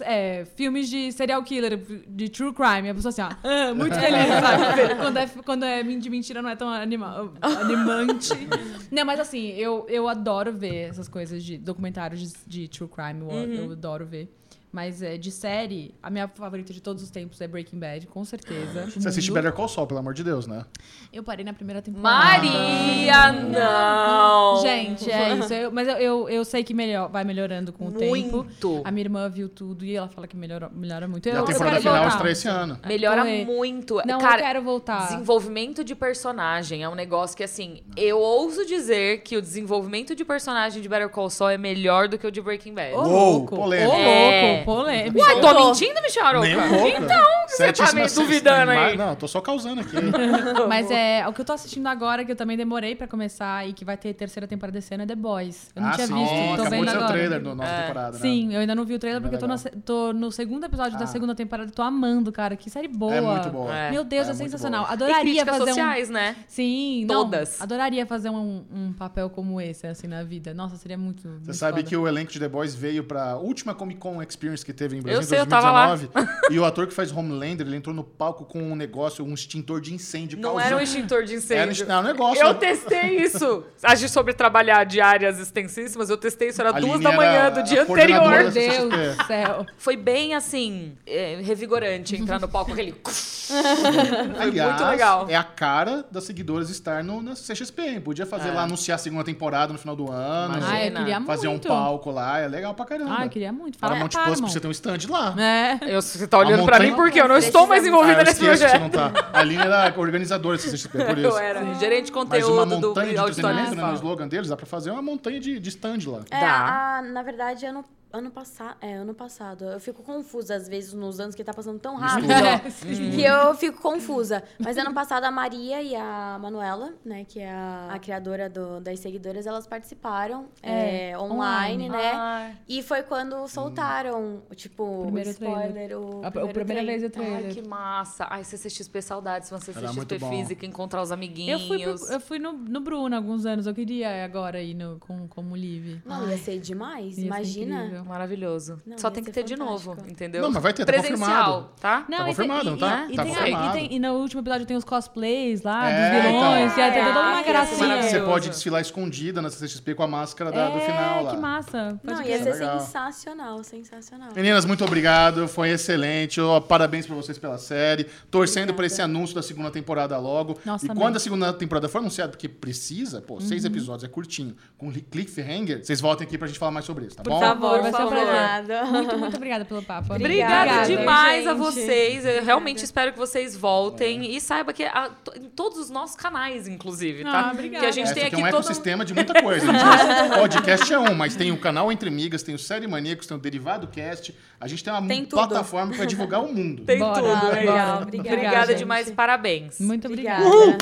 é, filmes de serial killer, de true crime, a pessoa assim, ó, (laughs) ah, muito feliz, sabe? Quando é, quando é de mentira não é tão anima, animante. (laughs) Não, mas assim, eu, eu adoro ver essas coisas de documentários de, de true crime, eu, eu adoro ver. Mas é, de série, a minha favorita de todos os tempos é Breaking Bad, com certeza. Você assiste Mundo. Better Call Saul, pelo amor de Deus, né? Eu parei na primeira temporada. Maria, não! Gente, é isso. Eu- mas eu, eu, eu sei que melhor, vai melhorando com o tempo. Muito. A minha irmã viu tudo e ela fala que melhora, melhora muito. E Eu, a eu temporada quero final voltar. estreia esse ano. Melhora muito. Não, Cara, eu quero voltar. Desenvolvimento de personagem é um negócio que, assim, eu ouso dizer que o desenvolvimento de personagem de Better Call Saul é melhor do que o de Breaking Bad. Ô, louco. Ô, É. polêmica. Uai, tô Tô. mentindo, Micharoca? Nem um pouco. Então, você tá me duvidando aí. Não, tô só causando aqui. (laughs) Mas é o que eu tô assistindo agora, que eu também demorei pra começar e que vai ter terceira temporada desse ano, é The Boys. Eu não ah, tinha sim. visto, tô Acabou vendo de ser o agora. trailer da nova temporada, né? Sim, eu ainda não vi o trailer porque eu tô, na tô no segundo episódio da Ah. segunda temporada e tô amando, cara. Que série boa. É muito boa. É. Meu Deus, É é, sensacional. boa. Adoraria fazer um sociais, né? Sim, não, Todas. adoraria fazer um, um papel como esse, assim, na vida. Nossa, seria muito. Você sabe que o elenco de The Boys veio pra última Comic Con Experience que teve em Brasil Eu em sei, eu tava lá. 2019. (laughs) e o ator que faz Homelander, ele entrou no palco com um negócio, um extintor de incêndio. Não causando- era um extintor de incêndio. Era um não, um negócio. Eu testei (laughs) isso. Agir sobre trabalhar de áreas extensíssimas, eu testei isso, era A duas da manhã do dia anterior. Meu Deus do céu. Foi bem assim, é, revigorante entrar no palco com aquele. (laughs) Aliás, muito legal. é a cara das seguidoras estar no, na CXP. hein? Podia fazer lá, anunciar a segunda temporada no final do ano. Imagina. Ah, eu queria Fazer muito. um palco lá, é legal pra caramba. Ah, eu queria muito. Fala Paramount pra Plus Paramount. precisa ter um stand lá. É. Eu, você tá olhando pra montanha- mim porque eu não Precisa- estou mais Ah, envolvida eu nesse esqueço que você projeto. não tá. A Aline era organizadora desse CXP, por (laughs) isso. Eu era gerente de Mas conteúdo uma do montanha de auditório entretenimento, né, no municipal. slogan deles, dá pra fazer uma montanha de, de stand lá. É, Dá. a- na verdade, ano, ano passado. É, ano passado. Eu fico confusa, às vezes, nos anos que tá passando tão rápido. (laughs) que eu fico confusa. Mas ano passado, a Maria e a Manuela, né, que é a, a criadora do- das seguidoras, elas participaram É, é, online, online. né? Ai. E foi quando soltaram, tipo, Primeiro o spoiler, o, A, a primeiro primeira trailer. vez o Ai, trailer. que massa. Ai, CCXP saudades, você Era CCXP bom. física, encontrar os Eu amiguinhos. fui, pro- eu fui no, no Bruno alguns anos. Eu queria agora ir no, com, como Live. Não, ia ser demais, Ia ser imagina. incrível. Maravilhoso. Não, Só tem que ser ter de novo, fantástico. entendeu? Não, mas vai ter, tá Presencial, confirmado. tá? Tá e tem- confirmado, não tá? E, Tá tem, confirmado. e, tem- e no último episódio tem os cosplays lá, É, dos vilões. então. Ia ter toda uma gracinha. Você pode desfilar escondida na CCXP com a máscara da- do É, final lá. que massa. Pode Não, ia ser Legal. sensacional, sensacional. Meninas, muito obrigado. Foi excelente. Ó, Parabéns pra vocês pela série. Torcendo pra esse anúncio da segunda temporada logo. Nossa, e também. quando a segunda temporada for anunciada, porque precisa, pô, seis Uhum. episódios, é curtinho, com li- cliffhanger, vocês voltem aqui pra gente falar mais sobre isso, tá Por bom? favor, vai Favor. Muito, muito obrigada pelo papo. Obrigada, Obrigada, demais a gente. vocês. Eu realmente espero que vocês voltem e saiba que a- to- em todos os nossos canais, inclusive, tá? Ah, obrigada. Que a gente Essa tem aqui aqui é um todo ecossistema de muita coisa. (laughs) Podcast é um, mas tem o canal Entre Migas, tem o Série Maníacos, tem o Derivado Cast. A gente tem uma Tem plataforma pra divulgar o mundo. Tem Bora, tudo, é isso. Obrigada, Obrigada demais, parabéns. Muito obrigada. Obrigada.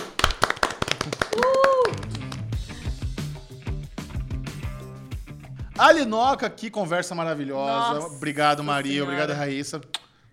Alinoca, que conversa maravilhosa. Nossa obrigado, Maria. Senhora. Obrigado, Raíssa.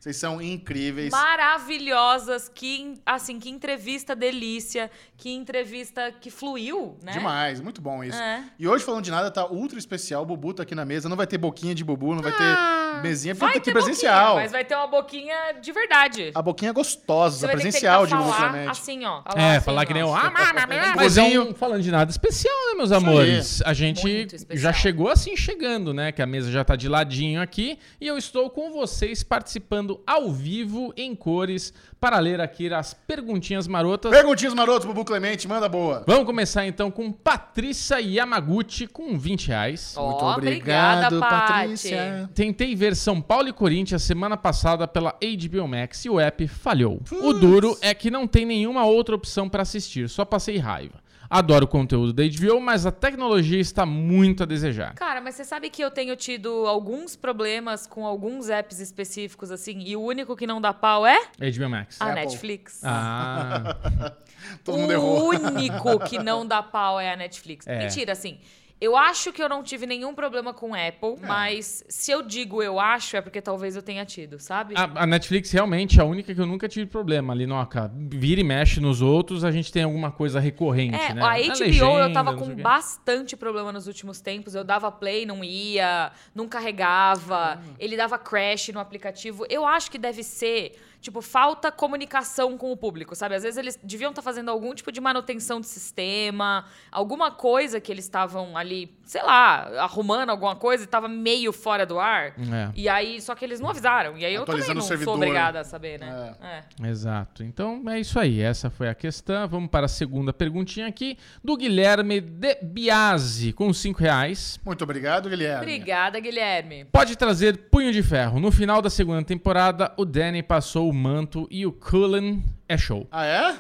Vocês são incríveis. Maravilhosas, que assim, que entrevista delícia, que entrevista que fluiu, né? Demais, muito bom isso. É. E hoje, falando de nada, tá ultra especial. O Bubu tá aqui na mesa. Não vai ter boquinha de Bubu, não vai ter mesinha, porque Ah, Vai tem que ter ter presencial. boquinha, mas vai ter uma boquinha de verdade. A boquinha gostosa, Você vai ter que presencial de Bubu falar Clemente. assim, ó. É, assim, falar que nem o. (laughs) Ah, Mas é um, falando de nada especial, né, meus amores? A gente já chegou assim chegando, né? Que a mesa já tá de ladinho aqui. E eu estou com vocês participando ao vivo, em cores, para ler aqui as perguntinhas marotas. Perguntinhas marotos, Bubu Clemente, manda boa. Vamos começar então com Patrícia Yamaguchi com 20 reais. Ó, Muito obrigada, obrigado, Paty. Patrícia. Tentei ver São Paulo e Corinthians semana passada pela HBO Max e o app falhou. O duro é que não tem nenhuma outra opção pra assistir, só passei raiva. Adoro o conteúdo da HBO, mas a tecnologia está muito a desejar. Cara, mas você sabe que eu tenho tido alguns problemas com alguns apps específicos, assim, e o único que não dá pau é HBO Max. a Apple. Netflix. Ah, (laughs) Todo mundo o errou. único que não dá pau é a Netflix. É. Mentira, assim. Eu acho que eu não tive nenhum problema com Apple, É. mas se eu digo eu acho, é porque talvez eu tenha tido, sabe? a, a Netflix realmente é a única que eu nunca tive problema ali, Noca. Vira e mexe nos outros, a gente tem alguma coisa recorrente, É, né? a Na HBO eu legenda, tava não sei com bastante problema nos últimos tempos. Eu dava play, não ia, não carregava, Hum. ele dava crash no aplicativo. Eu acho que deve ser, tipo, falta comunicação com o público, sabe? Às vezes eles deviam estar fazendo algum tipo de manutenção de sistema, alguma coisa que eles estavam ali, sei lá, arrumando alguma coisa e tava meio fora do ar. É. E aí, só que eles não avisaram. E aí eu também não servidor. sou obrigada a saber, né? É. Exato. Então é isso aí. Essa foi a questão. Vamos para a segunda perguntinha aqui do Guilherme de Biasi, com 5 reais. Muito obrigado, Guilherme. Obrigada, Guilherme. Pode trazer punho de ferro. No final da segunda temporada, o Danny passou o manto e o Cullen é show. Ah, é?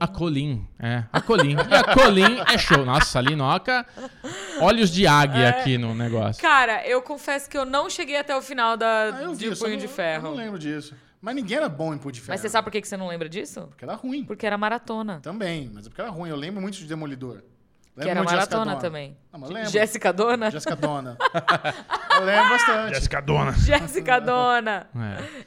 A Colin, é. A Colin. E a Colin é show. Nossa, a Linoca. Olhos de águia aqui no negócio. Cara, eu confesso que eu não cheguei até o final da, Ah, vi. de Punho não- de Eu não Ferro. lembro disso. Mas ninguém era bom em Punho de Ferro. Mas você sabe por que que você não lembra disso? Porque era ruim. Porque era maratona. Também, mas é porque era ruim. Eu lembro muito de Demolidor. Que Lembro era de Jessica maratona Dona. também. Não, mas eu lembro. Jéssica Dona? Jéssica Dona. (laughs) eu lembro bastante. Jéssica Dona. Jéssica Dona.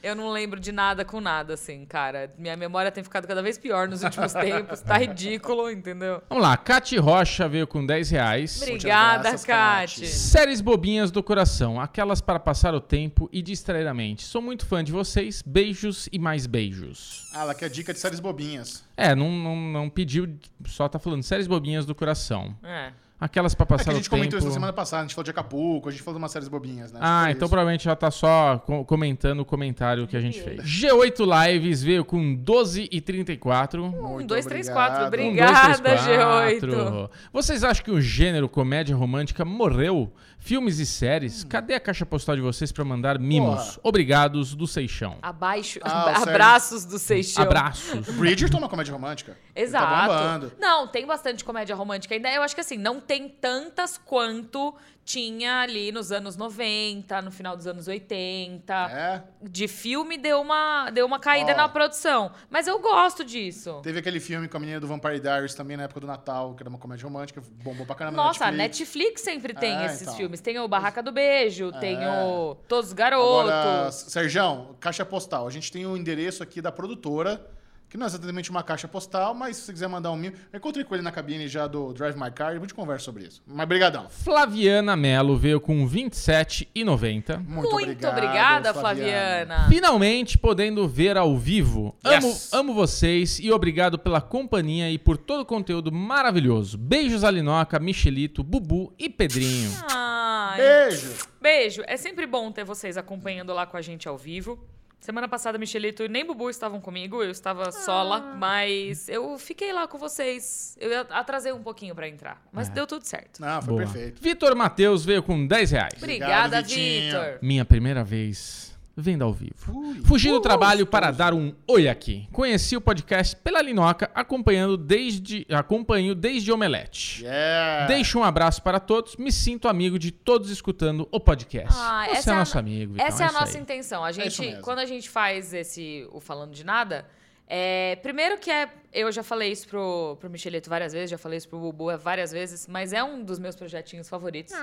É. Eu não lembro de nada com nada, assim, cara. Minha memória tem ficado cada vez pior nos últimos (laughs) tempos. Tá ridículo, entendeu? Vamos lá. Cati Rocha veio com 10 reais. Obrigada, graças. Kate. Séries bobinhas do coração, aquelas para passar o tempo e distrair a mente. Sou muito fã de vocês, beijos e mais beijos. Ah, ela quer dica de séries bobinhas. É, não, não, não pediu, só tá falando séries bobinhas do coração. É. Aquelas para É que passar a gente tempo. comentou isso na semana passada, a gente falou de Acapulco, a gente falou de umas séries bobinhas, né? Ah, Foi então isso. provavelmente ela tá só co- comentando o comentário que a gente fez. G8 Lives veio com 12 e 34. Um, Muito dois, três, obrigado. quatro. Um, dois, Um, Obrigada, dois, três, G8. quatro. Vocês acham que o gênero comédia romântica morreu? Filmes e séries? Cadê a caixa postal de vocês pra mandar mimos? Porra. Obrigados do Seixão. Abaixo. Ah, o (laughs) Sérgio. abraços do Seixão. Abraços. Bridgerton é uma comédia romântica. Ele Tá Exato. bombando. não, tem bastante comédia romântica ainda. Eu acho que assim, não tem tantas quanto tinha ali nos anos 90, no final dos anos 80. É. De filme deu uma, deu uma caída Ó. na produção. Mas eu gosto disso. Teve aquele filme com a menina do Vampire Diaries também na época do Natal, que era uma comédia romântica, bombou pra caramba na Nossa, a Netflix. Netflix sempre tem É, esses então. filmes. Tem o Barraca do Beijo, tem É. o Todos os Garotos. Agora, Serjão, caixa postal. A gente tem o endereço aqui da produtora, que não é exatamente uma caixa postal, mas se você quiser mandar um mil. Eu encontrei com ele na cabine já do Drive My Car e a gente conversa sobre isso. Mas brigadão. Flaviana Melo veio com 27,90. Muito, Muito obrigado, obrigada, Flaviana. Finalmente podendo ver ao vivo. Amo, Yes. amo vocês e obrigado pela companhia e por todo o conteúdo maravilhoso. Beijos Alinoca, Michelito, Bubu e Pedrinho. Ai. Beijo! Beijo. É sempre bom ter vocês acompanhando lá com a gente ao vivo. Semana passada, Michelito e nem Bubu estavam comigo, eu estava sola, mas eu fiquei lá com vocês. Eu atrasei um pouquinho pra entrar, mas deu tudo certo. Não, foi Boa. perfeito. Vitor Matheus veio com 10 reais. Obrigada. Vitor. Minha primeira vez vendo ao vivo. Ui. Fugi do trabalho para dar um oi aqui. Conheci o podcast pela Linoca, acompanhando desde, acompanho desde Omelete. Yeah! Deixo um abraço para todos. Me sinto amigo de todos escutando o podcast. Ah, Você essa é é a nosso no- amigo. Vitão, Essa é a isso nossa aí. intenção. A isso gente, mesmo. quando a gente faz esse o falando de nada, é, primeiro que é, eu já falei isso pro, pro Michelito várias vezes, já falei isso pro Bubu várias vezes, mas é um dos meus projetinhos favoritos.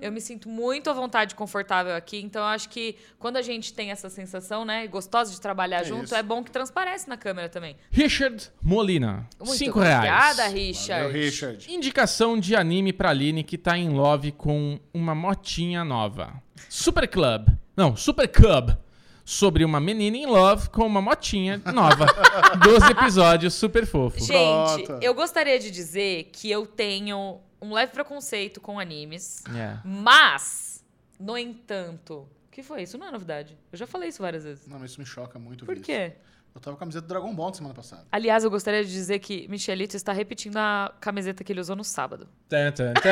Eu me sinto muito à vontade, confortável aqui, então eu acho que quando a gente tem essa sensação, né, gostosa de trabalhar É junto, isso. é bom que transparece na câmera também. Richard Molina. Muito 5 obrigada, reais. Richard. Valeu, Richard. Indicação de anime pra Aline que tá em love com uma motinha nova. Super Club. Não, Super Cub. Sobre uma menina em love com uma motinha nova. (laughs) 12 episódios super fofo. Gente, Pronto. eu gostaria de dizer que eu tenho um leve preconceito com animes. É. Mas, no entanto, o que foi? Isso não é novidade. Eu já falei isso várias vezes. Não, mas isso me choca muito. Por ver isso. quê? Eu tava com a camiseta do Dragon Ball na semana passada. Aliás, eu gostaria de dizer que Michelito está repetindo a camiseta que ele usou no sábado. Tan, tan, tan.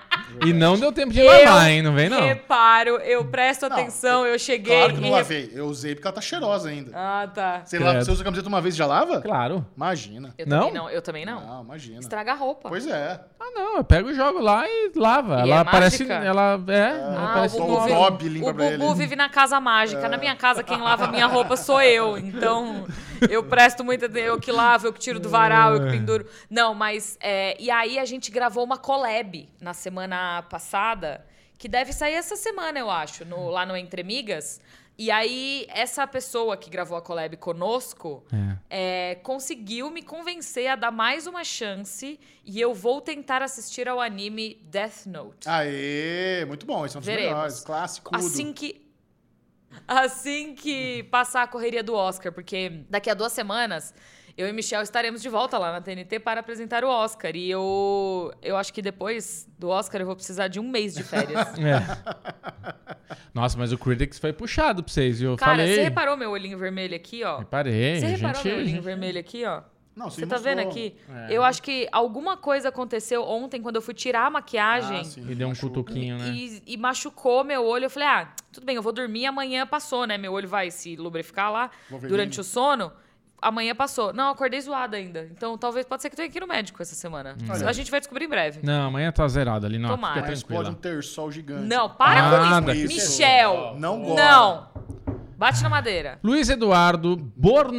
(laughs) E não deu tempo de Eu lavar, hein? Não vem, não. Reparo, eu presto Não, atenção, eu cheguei. Claro que não rep- lavei. Eu usei porque ela tá cheirosa ainda. Ah, tá. Você, lava, você usa a camiseta uma vez e já lava? Claro. Imagina. Eu Não? também não. Eu também não. Não, imagina. Estraga a roupa. Pois é. Ah, não. Eu pego e jogo lá e lava. E ela é parece. mágica? Ela é. ela Ah, parece o Bubu, Bob vive, limpa o pra ele. Bubu vive na casa mágica. Na minha casa, quem lava minha roupa sou eu. Então, eu presto muita. Eu que lavo, eu que tiro do varal, eu que penduro. Não, mas. é, e aí, a gente gravou uma collab na semana passada, que deve sair essa semana, eu acho, no- lá no Entre Migas. E aí, essa pessoa que gravou a collab conosco é, conseguiu me convencer a dar mais uma chance e eu vou tentar assistir ao anime Death Note. Aê, muito bom. Esse é um dos Veremos. melhores. Clássico. Assim que. Assim que passar a correria do Oscar, porque daqui a duas semanas eu e Michel estaremos de volta lá na TNT para apresentar o Oscar. E eu, eu acho que depois do Oscar eu vou precisar de um mês de férias. (laughs) É. Nossa, mas o Critics foi puxado pra vocês, viu? Eu Cara, falei. você reparou meu olhinho vermelho aqui, ó? Reparei. Você reparou gente... meu olhinho vermelho aqui, ó? Não, Você tá vendo aqui? É. Eu acho que alguma coisa aconteceu ontem quando eu fui tirar a maquiagem. Ah, sim. E deu um cutuquinho, né? E, e machucou meu olho. Eu falei, ah, tudo bem, eu vou dormir, amanhã passou, né? Meu olho vai se lubrificar lá Wolverine. durante o sono. Amanhã passou. Não, acordei zoada ainda. Então talvez, pode ser que eu tenha que ir no médico essa semana. Olha. A gente vai descobrir em breve. Não, amanhã tá zerado ali, não. Tomara. Fica Mas explode um tranquila. terçol gigante. Não, para Nada. com isso. Isso. Michel. Não gosta. Não. Bate na madeira. Luiz Eduardo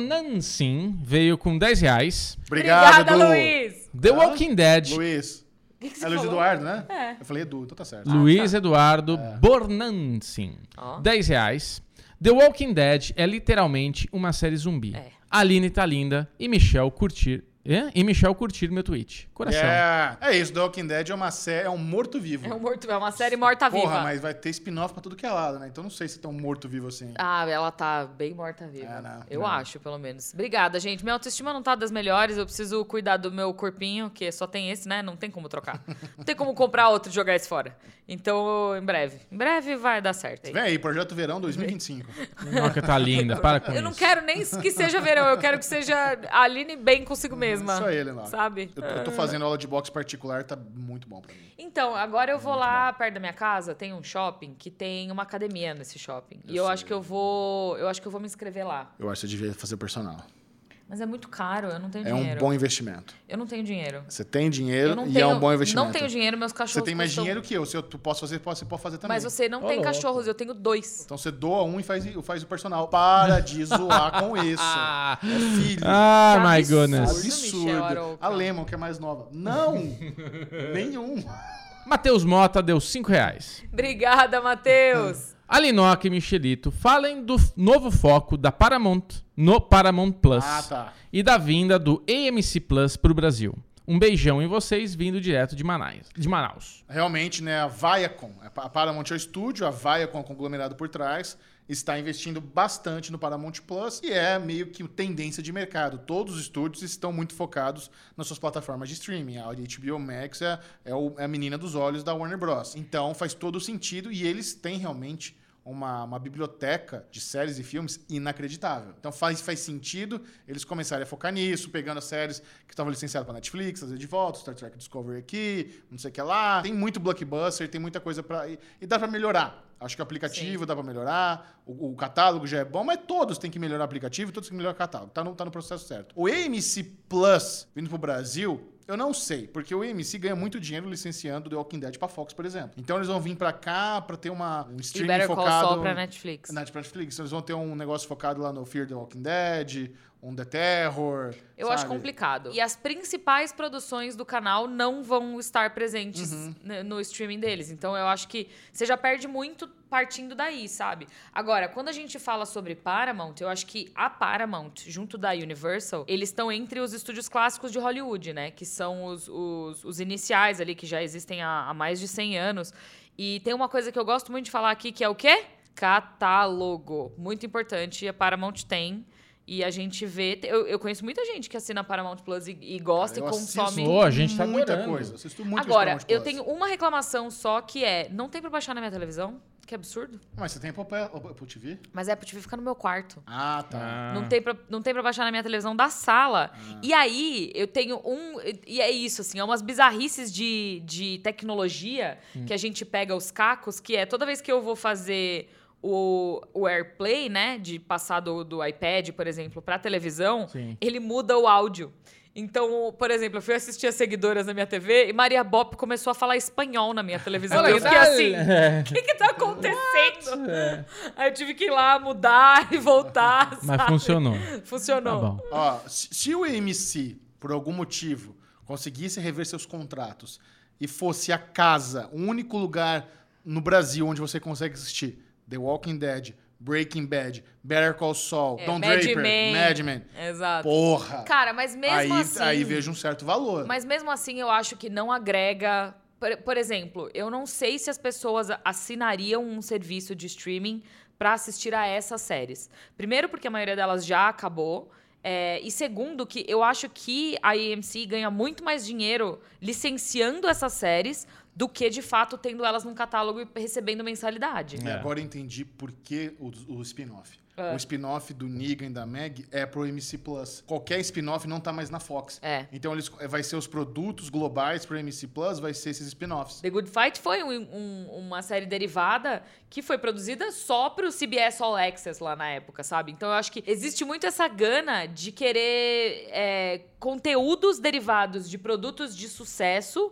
Bornansin veio com 10 reais. Obrigado, Obrigada, Edu. Luiz. The? Walking Dead. Luiz. O que, que você É Luiz falou? Eduardo, né? É. Eu falei Edu, então tá certo. Luiz Eduardo É. Bornansin. Ó. 10 reais. The Walking Dead é literalmente uma série zumbi. É. Aline tá linda e Michel curtir. É? E Michel curtir meu tweet. Coração. É, é isso, The Walking Dead é uma série, é um morto-vivo. É, um morto, é uma série morta-viva. Porra, mas vai ter spin-off pra tudo que é lado, né? Então não sei se é tão morto-vivo assim. Ah, ela tá bem morta-viva. É, não, eu não. acho, pelo menos. Obrigada, gente. Minha autoestima não tá das melhores. Eu preciso cuidar do meu corpinho, que só tem esse, né? Não tem como trocar. (laughs) não tem como comprar outro e jogar esse fora. Então, em breve. Em breve vai dar certo. aí. Vem aí, Projeto Verão 2025. Nossa, tá linda. Para com Eu isso. não quero nem que seja verão, eu quero que seja a Aline bem consigo mesma. Só ele lá. Sabe? Eu, eu tô fazendo aula de boxe particular, tá muito bom pra mim. Então, agora eu vou lá perto da minha casa, tem um shopping que tem uma academia nesse shopping. e eu acho que eu vou. Eu acho que eu vou me inscrever lá. Eu acho que você devia fazer personal. Mas é muito caro, eu não tenho É um dinheiro. bom investimento. Eu não tenho dinheiro. Você tem dinheiro não e tenho, é um bom investimento. Não tenho dinheiro, meus cachorros. Você tem mais custam- dinheiro que eu. Se eu tu posso fazer, você pode fazer também. Mas você não Ô, tem louco. cachorros, eu tenho dois. Então você doa um e faz, faz o personal. Para de (laughs) zoar com isso. Ah, É filho. ah Que my absurdo. goodness. Michel Absurdo. Arouca. A Lemon, que é mais nova. Não! (laughs) Nenhum. Matheus Mota deu 5 reais. Obrigada, Matheus. Alinoca e Michelito falem do novo foco da Paramount no Paramount Plus Ah, tá. e da vinda do AMC Plus pro Brasil. Um beijão em vocês vindo direto de Manaus. De Manaus. Realmente, né, a Viacom, a Paramount é o estúdio, a Viacom é o conglomerado por trás, está investindo bastante no Paramount Plus e é meio que tendência de mercado. Todos os estúdios estão muito focados nas suas plataformas de streaming. A HBO Max é, é, o- é a menina dos olhos da Warner Bros. Então faz todo sentido e eles têm realmente uma, uma biblioteca de séries e filmes inacreditável. Então faz, faz sentido eles começarem a focar nisso, pegando as séries que estavam licenciadas para Netflix, trazer de volta, Star Trek Discovery aqui, não sei o que lá. Tem muito blockbuster, tem muita coisa para e, e dá para melhorar. Acho que o aplicativo dá para melhorar, o, o catálogo já é bom, mas todos têm que melhorar o aplicativo, todos têm que melhorar o catálogo. Tá no, tá no processo certo. O AMC Plus vindo pro Brasil, eu não sei, porque o AMC ganha muito dinheiro licenciando The Walking Dead pra Fox, por exemplo. Então eles vão vir pra cá pra ter uma, um E streaming Better Call focado... Saul pra Netflix. Na Netflix, eles vão ter um negócio focado lá no Fear the Walking Dead, um The Terror. Eu acho sabe? complicado. E as principais produções do canal não vão estar presentes Uhum. no streaming deles. Então eu acho que você já perde muito partindo daí, sabe? Agora, quando a gente fala sobre Paramount, eu acho que a Paramount, junto da Universal, eles estão entre os estúdios clássicos de Hollywood, né? Que são os, os, os iniciais ali, que já existem há, há mais de 100 anos. E tem uma coisa que eu gosto muito de falar aqui, que é o quê? Catálogo. Muito importante. A Paramount tem. E a gente vê. Eu, eu conheço muita gente que assina Paramount Plus e, e gosta Eu e consome. assisto a gente tá muita adorando. coisa. Assisto muito Agora, eu tenho uma reclamação só que é: não tem pra baixar na minha televisão, que absurdo. Mas você tem Apple, Apple TV? Mas é Apple TV fica no meu quarto. Ah, tá. Ah. Não, tem pra, não tem pra baixar na minha televisão da sala. E aí, eu tenho um. E é isso, assim, é umas bizarrices de, de tecnologia que a gente pega os cacos, que é toda vez que eu vou fazer o, o AirPlay, né? De passar do, do iPad, por exemplo, pra televisão, Sim. ele muda o áudio. Então, por exemplo, eu fui assistir as seguidoras na minha TV e Maria Bop começou a falar espanhol na minha televisão. Olha, eu fiquei assim, o que que tá acontecendo? (laughs) Aí eu tive que ir lá mudar (laughs) e voltar, Mas sabe? funcionou. Funcionou. Tá bom. Ó, se, se o AMC, por algum motivo, conseguisse rever seus contratos e fosse a casa, o único lugar no Brasil onde você consegue assistir The Walking Dead, Breaking Bad, Better Call Saul, É, Don Mad Draper, Men. Mad Men. Exato. Porra! Cara, mas mesmo aí, assim. aí vejo um certo valor. Mas mesmo assim, eu acho que não agrega. Por, por exemplo, eu não sei se as pessoas assinariam um serviço de streaming pra assistir a essas séries. Primeiro, porque a maioria delas já acabou. é, e segundo, que eu acho que a AMC ganha muito mais dinheiro licenciando essas séries do que de fato tendo elas num catálogo e recebendo mensalidade. E É. agora eu entendi por que o, o spin-off. É. O spin-off do Negan e da Meg é pro MC Plus. Qualquer spin-off não tá mais na Fox. É. Então eles vai ser os produtos globais pro MC Plus, vai ser esses spin-offs. The Good Fight foi um- um- uma série derivada que foi produzida só pro CBS All Access lá na época, sabe? Então eu acho que existe muito essa gana de querer é, conteúdos derivados de produtos de sucesso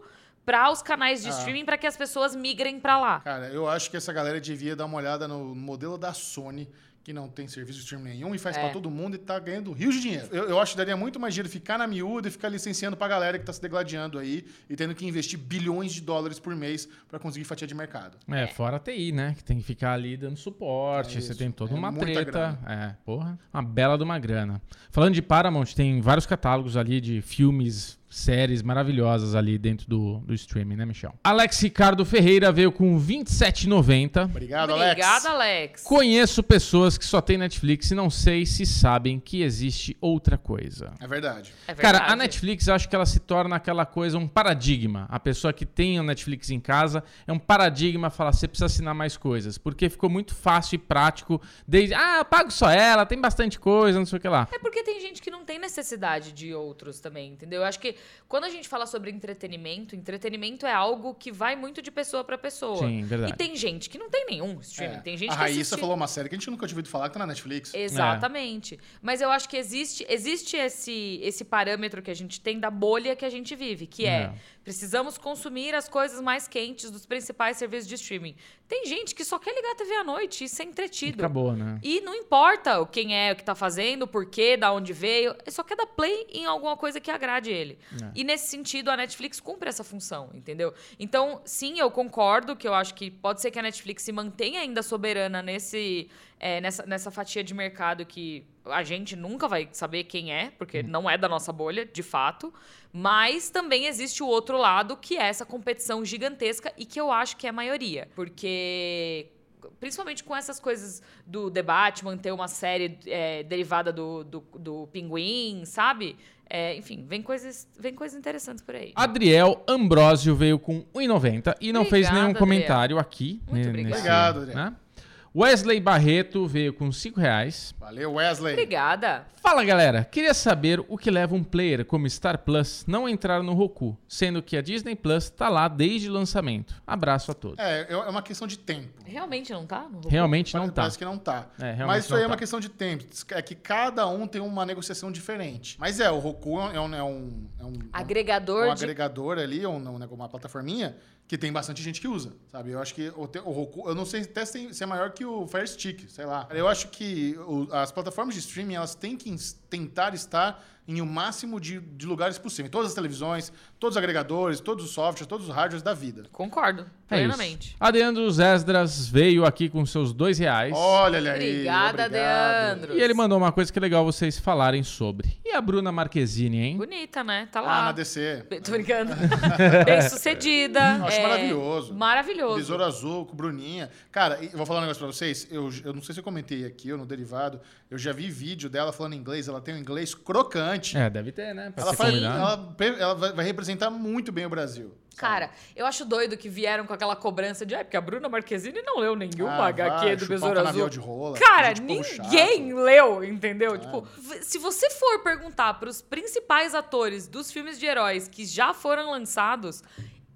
para os canais de Ah. streaming para que as pessoas migrem para lá. Cara, eu acho que essa galera devia dar uma olhada no modelo da Sony, que não tem serviço de streaming nenhum e faz É. pra todo mundo e tá ganhando rios de dinheiro. Eu, eu acho que daria muito mais dinheiro ficar na miúda e ficar licenciando pra galera que tá se degladiando aí e tendo que investir bilhões de dólares por mês pra conseguir fatia de mercado. É, fora a TI, né? Que tem que ficar ali dando suporte. É você tem toda É uma muita treta. É, porra. Uma bela de uma grana. Falando de Paramount, tem vários catálogos ali de filmes, séries maravilhosas ali dentro do, do streaming, né, Michel? Alex Ricardo Ferreira veio com R$ 27,90. Obrigado, Alex. Obrigada, Alex. Conheço pessoas que só têm Netflix e não sei se sabem que existe outra coisa. É verdade. É Cara, a verdade. Netflix, eu acho que ela se torna aquela coisa, um paradigma. A pessoa que tem o Netflix em casa é um paradigma falar, você precisa assinar mais coisas. Porque ficou muito fácil e prático. Desde, ah, eu pago só ela, tem bastante coisa, não sei o que lá. É porque tem gente que não tem necessidade de outros também, entendeu? Eu acho que quando a gente fala sobre entretenimento, entretenimento é algo que vai muito de pessoa pra pessoa. Sim, verdade. E tem gente que não tem nenhum streaming. É. Tem gente a que Raíssa assiste... falou uma série que a gente nunca tinha ouvido falar que tá na Netflix. Exatamente. Mas eu acho que existe, existe esse, esse parâmetro que a gente tem da bolha que a gente vive, que é, É. precisamos consumir as coisas mais quentes dos principais serviços de streaming. Tem gente que só quer ligar a TV à noite e ser entretido. Acabou, né? E não importa o quem é, o que tá fazendo, o porquê, da onde veio, ele só quer dar play em alguma coisa que agrade ele. É. E nesse sentido, a Netflix cumpre essa função, entendeu? Então, sim, eu concordo que eu acho que pode ser que a Netflix se mantenha ainda soberana nesse, é, nessa, nessa fatia de mercado que a gente nunca vai saber quem é, porque não é da nossa bolha, de fato. Mas também existe o outro lado, que é essa competição gigantesca e que eu acho que é a maioria. Porque principalmente com essas coisas do debate, manter uma série é, derivada do, do, do Pinguim, sabe? É, enfim, vem coisas, vem coisas interessantes por aí. Adriel Ambrosio veio com 1,90 e não fez nenhum Adriel. comentário aqui. Muito ne- obrigada. Obrigado, Adriel. né? Wesley Barreto veio com 5 reais. Valeu, Wesley. Obrigada. Fala galera, queria saber o que leva um player como Star Plus não a entrar no Roku, sendo que a Disney Plus tá lá desde o lançamento. Abraço a todos. É, é uma questão de tempo. Realmente não tá? No Realmente não Parece- tá. Parece que não tá. É, realmente Mas isso aí é tá. uma questão de tempo. É que cada um tem uma negociação diferente. Mas é, o Roku é um, é um, é um, Agregador um de. agregador ali, um, um, uma plataforminha que tem bastante gente que usa, sabe? Eu acho que o, o Roku, eu não sei até se é maior que o Fire Stick, sei lá. Eu acho que o- as plataformas de streaming, elas têm que tentar estar em o máximo de, de lugares possível. Em todas as televisões, todos os agregadores, todos os softwares, todos os hardwares da vida. Concordo, É plenamente. isso. Adeandros Esdras veio aqui com seus dois reais. Olha ele aí. Obrigada. Deandro. E ele mandou uma coisa que é legal vocês falarem sobre. E a Bruna Marquezine, hein? Bonita, né? Tá Ah, lá. na DC. Tô brincando. (laughs) Bem sucedida. Eu acho é, maravilhoso. Maravilhoso. Besouro Azul com Bruninha. Cara, eu vou falar um negócio pra vocês. Eu, eu não sei se eu comentei aqui ou no derivado. Eu já vi vídeo dela falando inglês. Ela tem um inglês crocante. É, deve ter, né? Pra Ela, faz- ela, ela vai representar muito bem o Brasil. Cara, eu acho doido que vieram com aquela cobrança de, ah, porque a Bruna Marquezine não leu nenhuma Ah, HQ vai, do Besouro Azul. de rola, Cara, ninguém leu, entendeu? Tipo, v- se você for perguntar pros principais atores dos filmes de heróis que já foram lançados,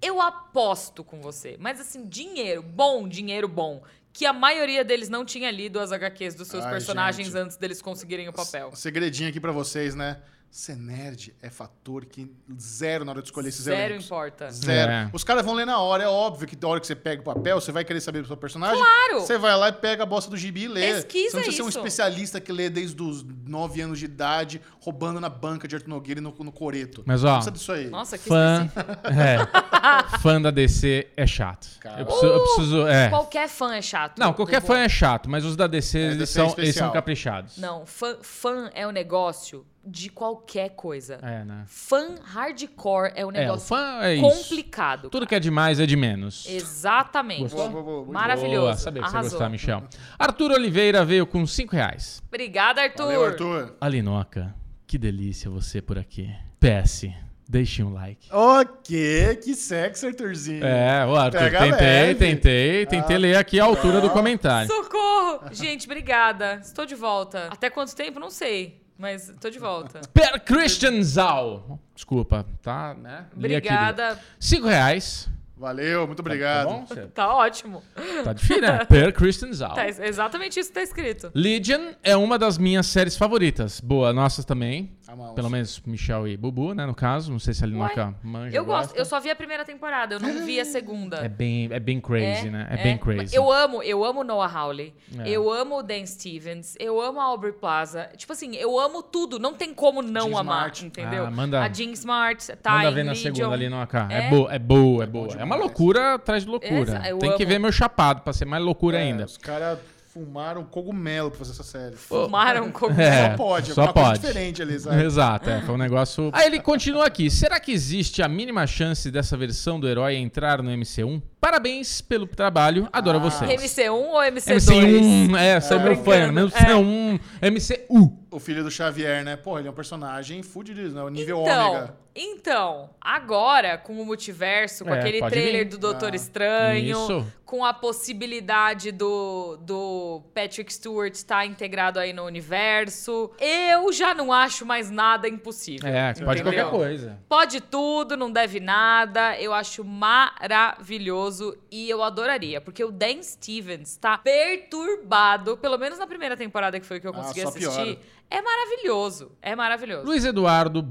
eu aposto com você. Mas assim, dinheiro, bom dinheiro bom. Que a maioria deles não tinha lido as HQs dos seus Ai, personagens gente. antes deles conseguirem o papel. Um segredinho aqui pra vocês, né? Ser nerd é fator que zero na hora de escolher esses Zero elencos. importa. Zero. É. Os caras vão ler na hora. É óbvio que na hora que você pega o papel, você vai querer saber do seu personagem. Claro! Você vai lá e pega a bosta do gibi e lê. Pesquisa você não precisa ser um isso. especialista que lê desde os 9 anos de idade, roubando na banca de Arthur Nogueira e no, no coreto. Mas, ó, disso aí. Nossa, que Fã, é, (laughs) fã da DC é chato. Eu preciso, eu preciso- é. Qualquer fã é chato. Não, qualquer fã é chato, mas os da DC, É, eles, DC são, é eles são caprichados. Não, fã, fã é um negócio de qualquer coisa. É, né? Fã hardcore é um É, o negócio fã é isso. complicado. Tudo que é demais é de menos. Exatamente. Boa, boa, boa. Maravilhoso. Boa, sabia que você Arrasou. gostar, Michel. Arthur Oliveira veio com 5 reais. Obrigada, Arthur. Valeu, Arthur. Alinoca, que delícia você por aqui. PS, deixe um like. Ok, que sexy, Arthurzinho. É, o Arthur, Pega tentei, leve. tentei, tentei Ah, ler aqui a altura do não. comentário. Socorro! Gente, obrigada. Estou de volta. Até quanto tempo? Não sei. Mas estou de volta. (laughs) Per Christian Zal. Desculpa, tá, né? Obrigada. 5 reais. Valeu, muito obrigado. Tá bom? Cê- Tá ótimo. Tá difícil, né? (laughs) Per Christian Zal. Tá, exatamente isso que tá escrito. Legion é uma das minhas séries favoritas. Boa, nossas também. Amamos. Pelo menos Michel e Bubu, né? No caso. Não sei se a Linoca manja. Eu gosto. gosta. Eu só vi a primeira temporada. Eu não vi a segunda. É bem, é bem crazy, né? É, bem crazy. Eu amo, eu amo Noah Hawley. É. Eu amo o Dan Stevens. Eu amo a Aubrey Plaza. Tipo assim, eu amo tudo. Não tem como não Jean amar, Smart. entendeu? Ah, manda- a Jean Smart, tá Manda ver na Legion. segunda ali, Linoca. É, É? boa, é boa, é boa. É uma loucura atrás de loucura. Tem que amo. ver meu chapado pra ser mais loucura É, ainda. Os caras fumaram cogumelo pra fazer essa série. Fumaram (laughs) como... É, só pode, só alguma coisa pode. diferente ali, sabe? Exato, é, foi um negócio. Aí ele continua aqui. Será que existe a mínima chance dessa versão do herói entrar no MC1? Parabéns pelo trabalho, adoro vocês. MC1 ou MC2? MC1, é, sou meu fã. brincando. MC1, MCU. O filho do Xavier, né? Pô, ele é um personagem fudido, né? O nível Então, ômega. então, agora com o multiverso, com É, aquele trailer vir. do Doutor Ah, Estranho, isso. com a possibilidade do, do Patrick Stewart estar integrado aí no universo, eu já não acho mais nada impossível. É, pode entendeu? qualquer coisa. Pode tudo, não deve nada. Eu acho maravilhoso e eu adoraria, porque o Dan Stevens tá perturbado, pelo menos na primeira temporada que foi que eu Ah, consegui só assistir. piora. É maravilhoso, é maravilhoso. Luiz Eduardo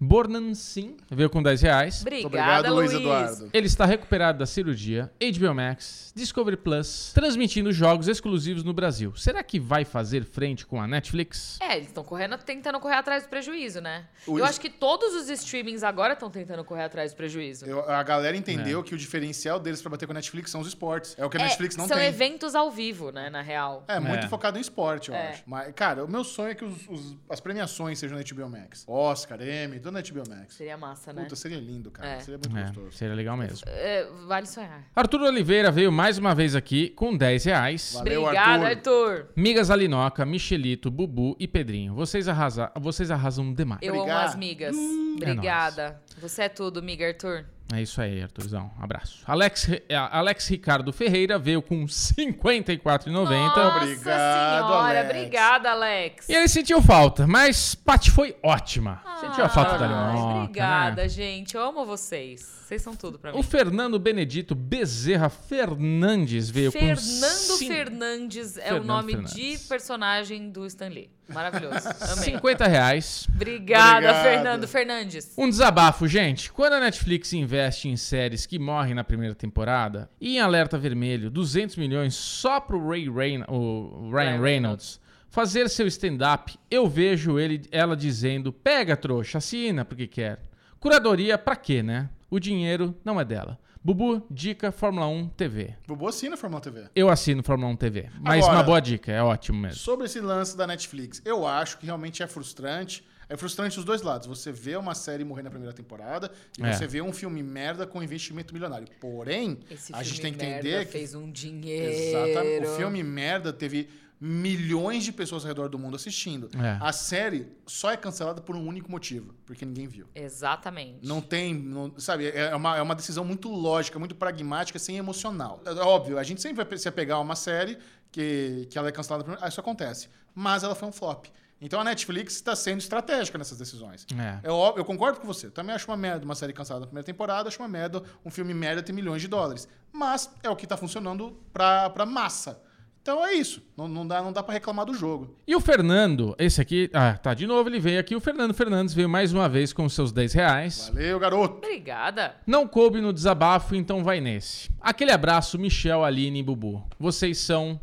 Bornacin. Bornancin veio com 10 reais. Obrigada, Obrigado, Luiz. Eduardo. Ele está recuperado da cirurgia, HBO Max, Discovery Plus, transmitindo jogos exclusivos no Brasil. Será que vai fazer frente com a Netflix? É, eles estão correndo, tentando correr atrás do prejuízo, né? O Eu is- acho que todos os streamings agora estão tentando correr atrás do prejuízo. Eu- a galera entendeu que o diferencial deles pra bater com a Netflix são os esportes. É o que a É, Netflix não são tem. eventos ao vivo, né, na real. É, muito É. focado em esporte, eu É. acho. Mas, cara, o meu sonho é que os- os- as premiações sejam na HBO Max. Oscar, Emmy, na HBO Max. Seria massa, né? Puta, seria lindo, cara. É. Seria muito É, gostoso. seria legal mesmo. É, vale sonhar. Arthur Oliveira veio mais uma vez aqui com 10 reais. Valeu, Obrigada, Arthur. Arthur. Migas Alinoca, Michelito, Bubu e Pedrinho. Vocês, arrasa... Vocês arrasam demais. Eu Obrigado. amo as migas. Obrigada. Você é tudo, miga Arthur. É isso aí, Arthurzão. Abraço. Alex, eh, Alex Ricardo Ferreira veio com R$ 54,90. Nossa Obrigado, senhora, Alex. obrigada, Alex. E ele sentiu falta, mas Paty foi ótima. sentiu a falta da Alinoca, Obrigada, né? gente. Eu amo vocês. Vocês são tudo pra mim. O Fernando Benedito Bezerra Fernandes veio com Fernando Fernandes é o Fernando nome Fernandes. de personagem do Stan Lee. Maravilhoso. Amei. 50 reais. Obrigada, Obrigado. Fernando Fernandes. Um desabafo, gente. Quando a Netflix investe em séries que morrem na primeira temporada, e em Alerta Vermelho, 200 milhões só pro Ray Reyn- o Ryan Ryan Reynolds, Fazer seu stand-up, eu vejo ele, ela dizendo: pega, trouxa, assina porque quer. Curadoria, pra quê, né? O dinheiro não é dela. Bubu, dica Fórmula 1 TV. Bubu assina Fórmula TV. Eu assino Fórmula 1 TV. Mas Agora- uma boa dica, é ótimo mesmo. Sobre esse lance da Netflix, eu acho que realmente é frustrante. É frustrante os dois lados. Você vê uma série morrer na primeira temporada e É. você vê um filme merda com investimento milionário. Porém, Esse a gente tem que merda entender que fez um dinheiro. Exatamente. O filme merda teve milhões de pessoas ao redor do mundo assistindo. É. A série só é cancelada por um único motivo, porque ninguém viu. Exatamente. Não tem, não- sabe, é uma, é uma decisão muito lógica, muito pragmática, sem emocional. É óbvio, a gente sempre vai se apegar a uma série que, que ela é cancelada, por- ah, isso acontece. Mas ela foi um flop. Então a Netflix está sendo estratégica nessas decisões. É. Eu, ó- eu concordo com você. Também acho uma merda uma série cancelada na primeira temporada, acho uma merda um filme merda ter milhões de dólares. Mas é o que está funcionando pra massa. Então é isso. Não, não dá, não dá para reclamar do jogo. E o Fernando, esse aqui, ah, tá, de novo ele veio aqui. O Fernando Fernandes veio mais uma vez com seus 10 reais. Valeu, garoto. Obrigada. Não coube no desabafo, então vai nesse. Aquele abraço, Michel, Aline e Bubu. Vocês são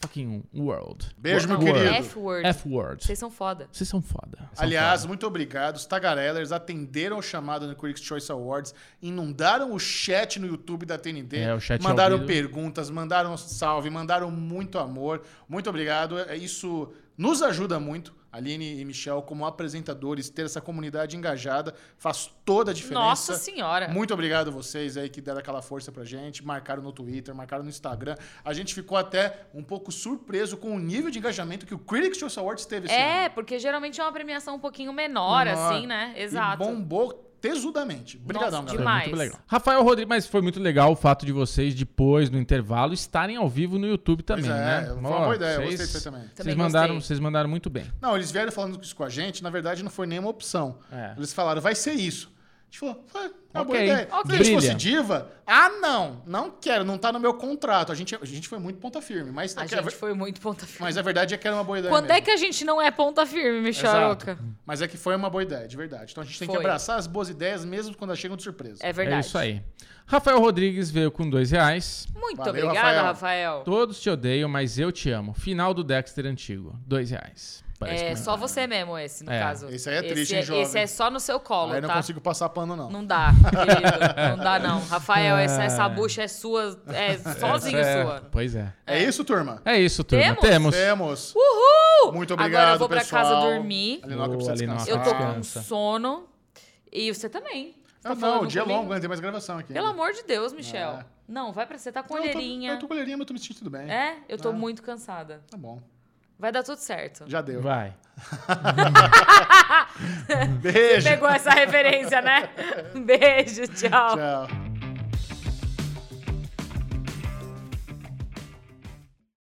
fucking world. Beijo, meu World. querido. F-word. F-word. Vocês são foda. Vocês são foda. São Aliás, foda. muito obrigado. Os tagarellers atenderam o chamado no Critics' Choice Awards, inundaram o chat no YouTube da TNT, É, o chat mandaram ao vivo. perguntas, mandaram salve, mandaram muito amor. Muito obrigado. É, Isso nos ajuda muito, Aline e Michel, como apresentadores, ter essa comunidade engajada faz toda a diferença. Nossa senhora. Muito obrigado a vocês aí que deram aquela força pra gente, marcaram no Twitter, marcaram no Instagram. A gente ficou até um pouco surpreso com o nível de engajamento que o Critics' Choice Awards teve ano. É, porque geralmente é uma premiação um pouquinho menor, Menor. assim, né? E Exato. bombou tesudamente. Obrigadão, Nossa, galera. demais. Muito legal. Rafael Rodrigues, mas foi muito legal o fato de vocês, depois, no intervalo, estarem ao vivo no YouTube também, Pois é, né? foi uma boa ideia, eu vocês- gostei disso aí também. Vocês Também mandaram, gostei. vocês mandaram muito bem. Não, eles vieram falando isso com a gente, na verdade não foi nenhuma opção. É. Eles falaram, vai ser isso. A gente falou, "Foi, é uma boa Ok. ideia. Ok. Se a gente fosse Brilha. diva, ah, não, não quero, não tá no meu contrato. A gente, a gente foi muito ponta firme, mas, A é que gente foi muito ponta firme. mas a verdade é que era uma boa ideia Quando mesmo. é que a gente não é ponta firme, Michel Exato. Aroca? Mas é que foi uma boa ideia, de verdade. Então a gente tem que Foi. abraçar as boas ideias mesmo quando elas chegam de surpresa. É verdade. É isso aí. Rafael Rodrigues veio com dois reais. Muito Valeu, obrigada, Rafael. Rafael. Todos te odeiam, mas eu te amo. Final do Dexter antigo. Dois reais. Parece É só você mesmo esse, no É. caso. Esse aí é triste, hein, é, jovem? Esse é só no seu colo, Aí não tá? consigo passar pano, não. Não dá, (laughs) querido. Não dá, não. Rafael, essa, essa bucha é sua, é (laughs) sozinho É, sua. Pois é. É isso, turma? É isso, turma. Temos? Temos. Temos. Uhul! Muito obrigado, Agora eu vou pra pessoal. casa dormir. Alinoca precisa descansar. Eu tô com sono. E você também. Você tá Ah, não, falando o dia é longo, ainda tem mais gravação aqui. Pelo ainda. amor de Deus, Michel. É. Não, vai pra você tá com Não, olheirinha. Eu tô com olheirinha, mas eu tô me sentindo tudo bem. É? Eu tô Ah. muito cansada. Tá bom. Vai dar tudo certo. Já deu. Vai. (laughs) Beijo. Pegou essa referência, né? Beijo, tchau. Tchau.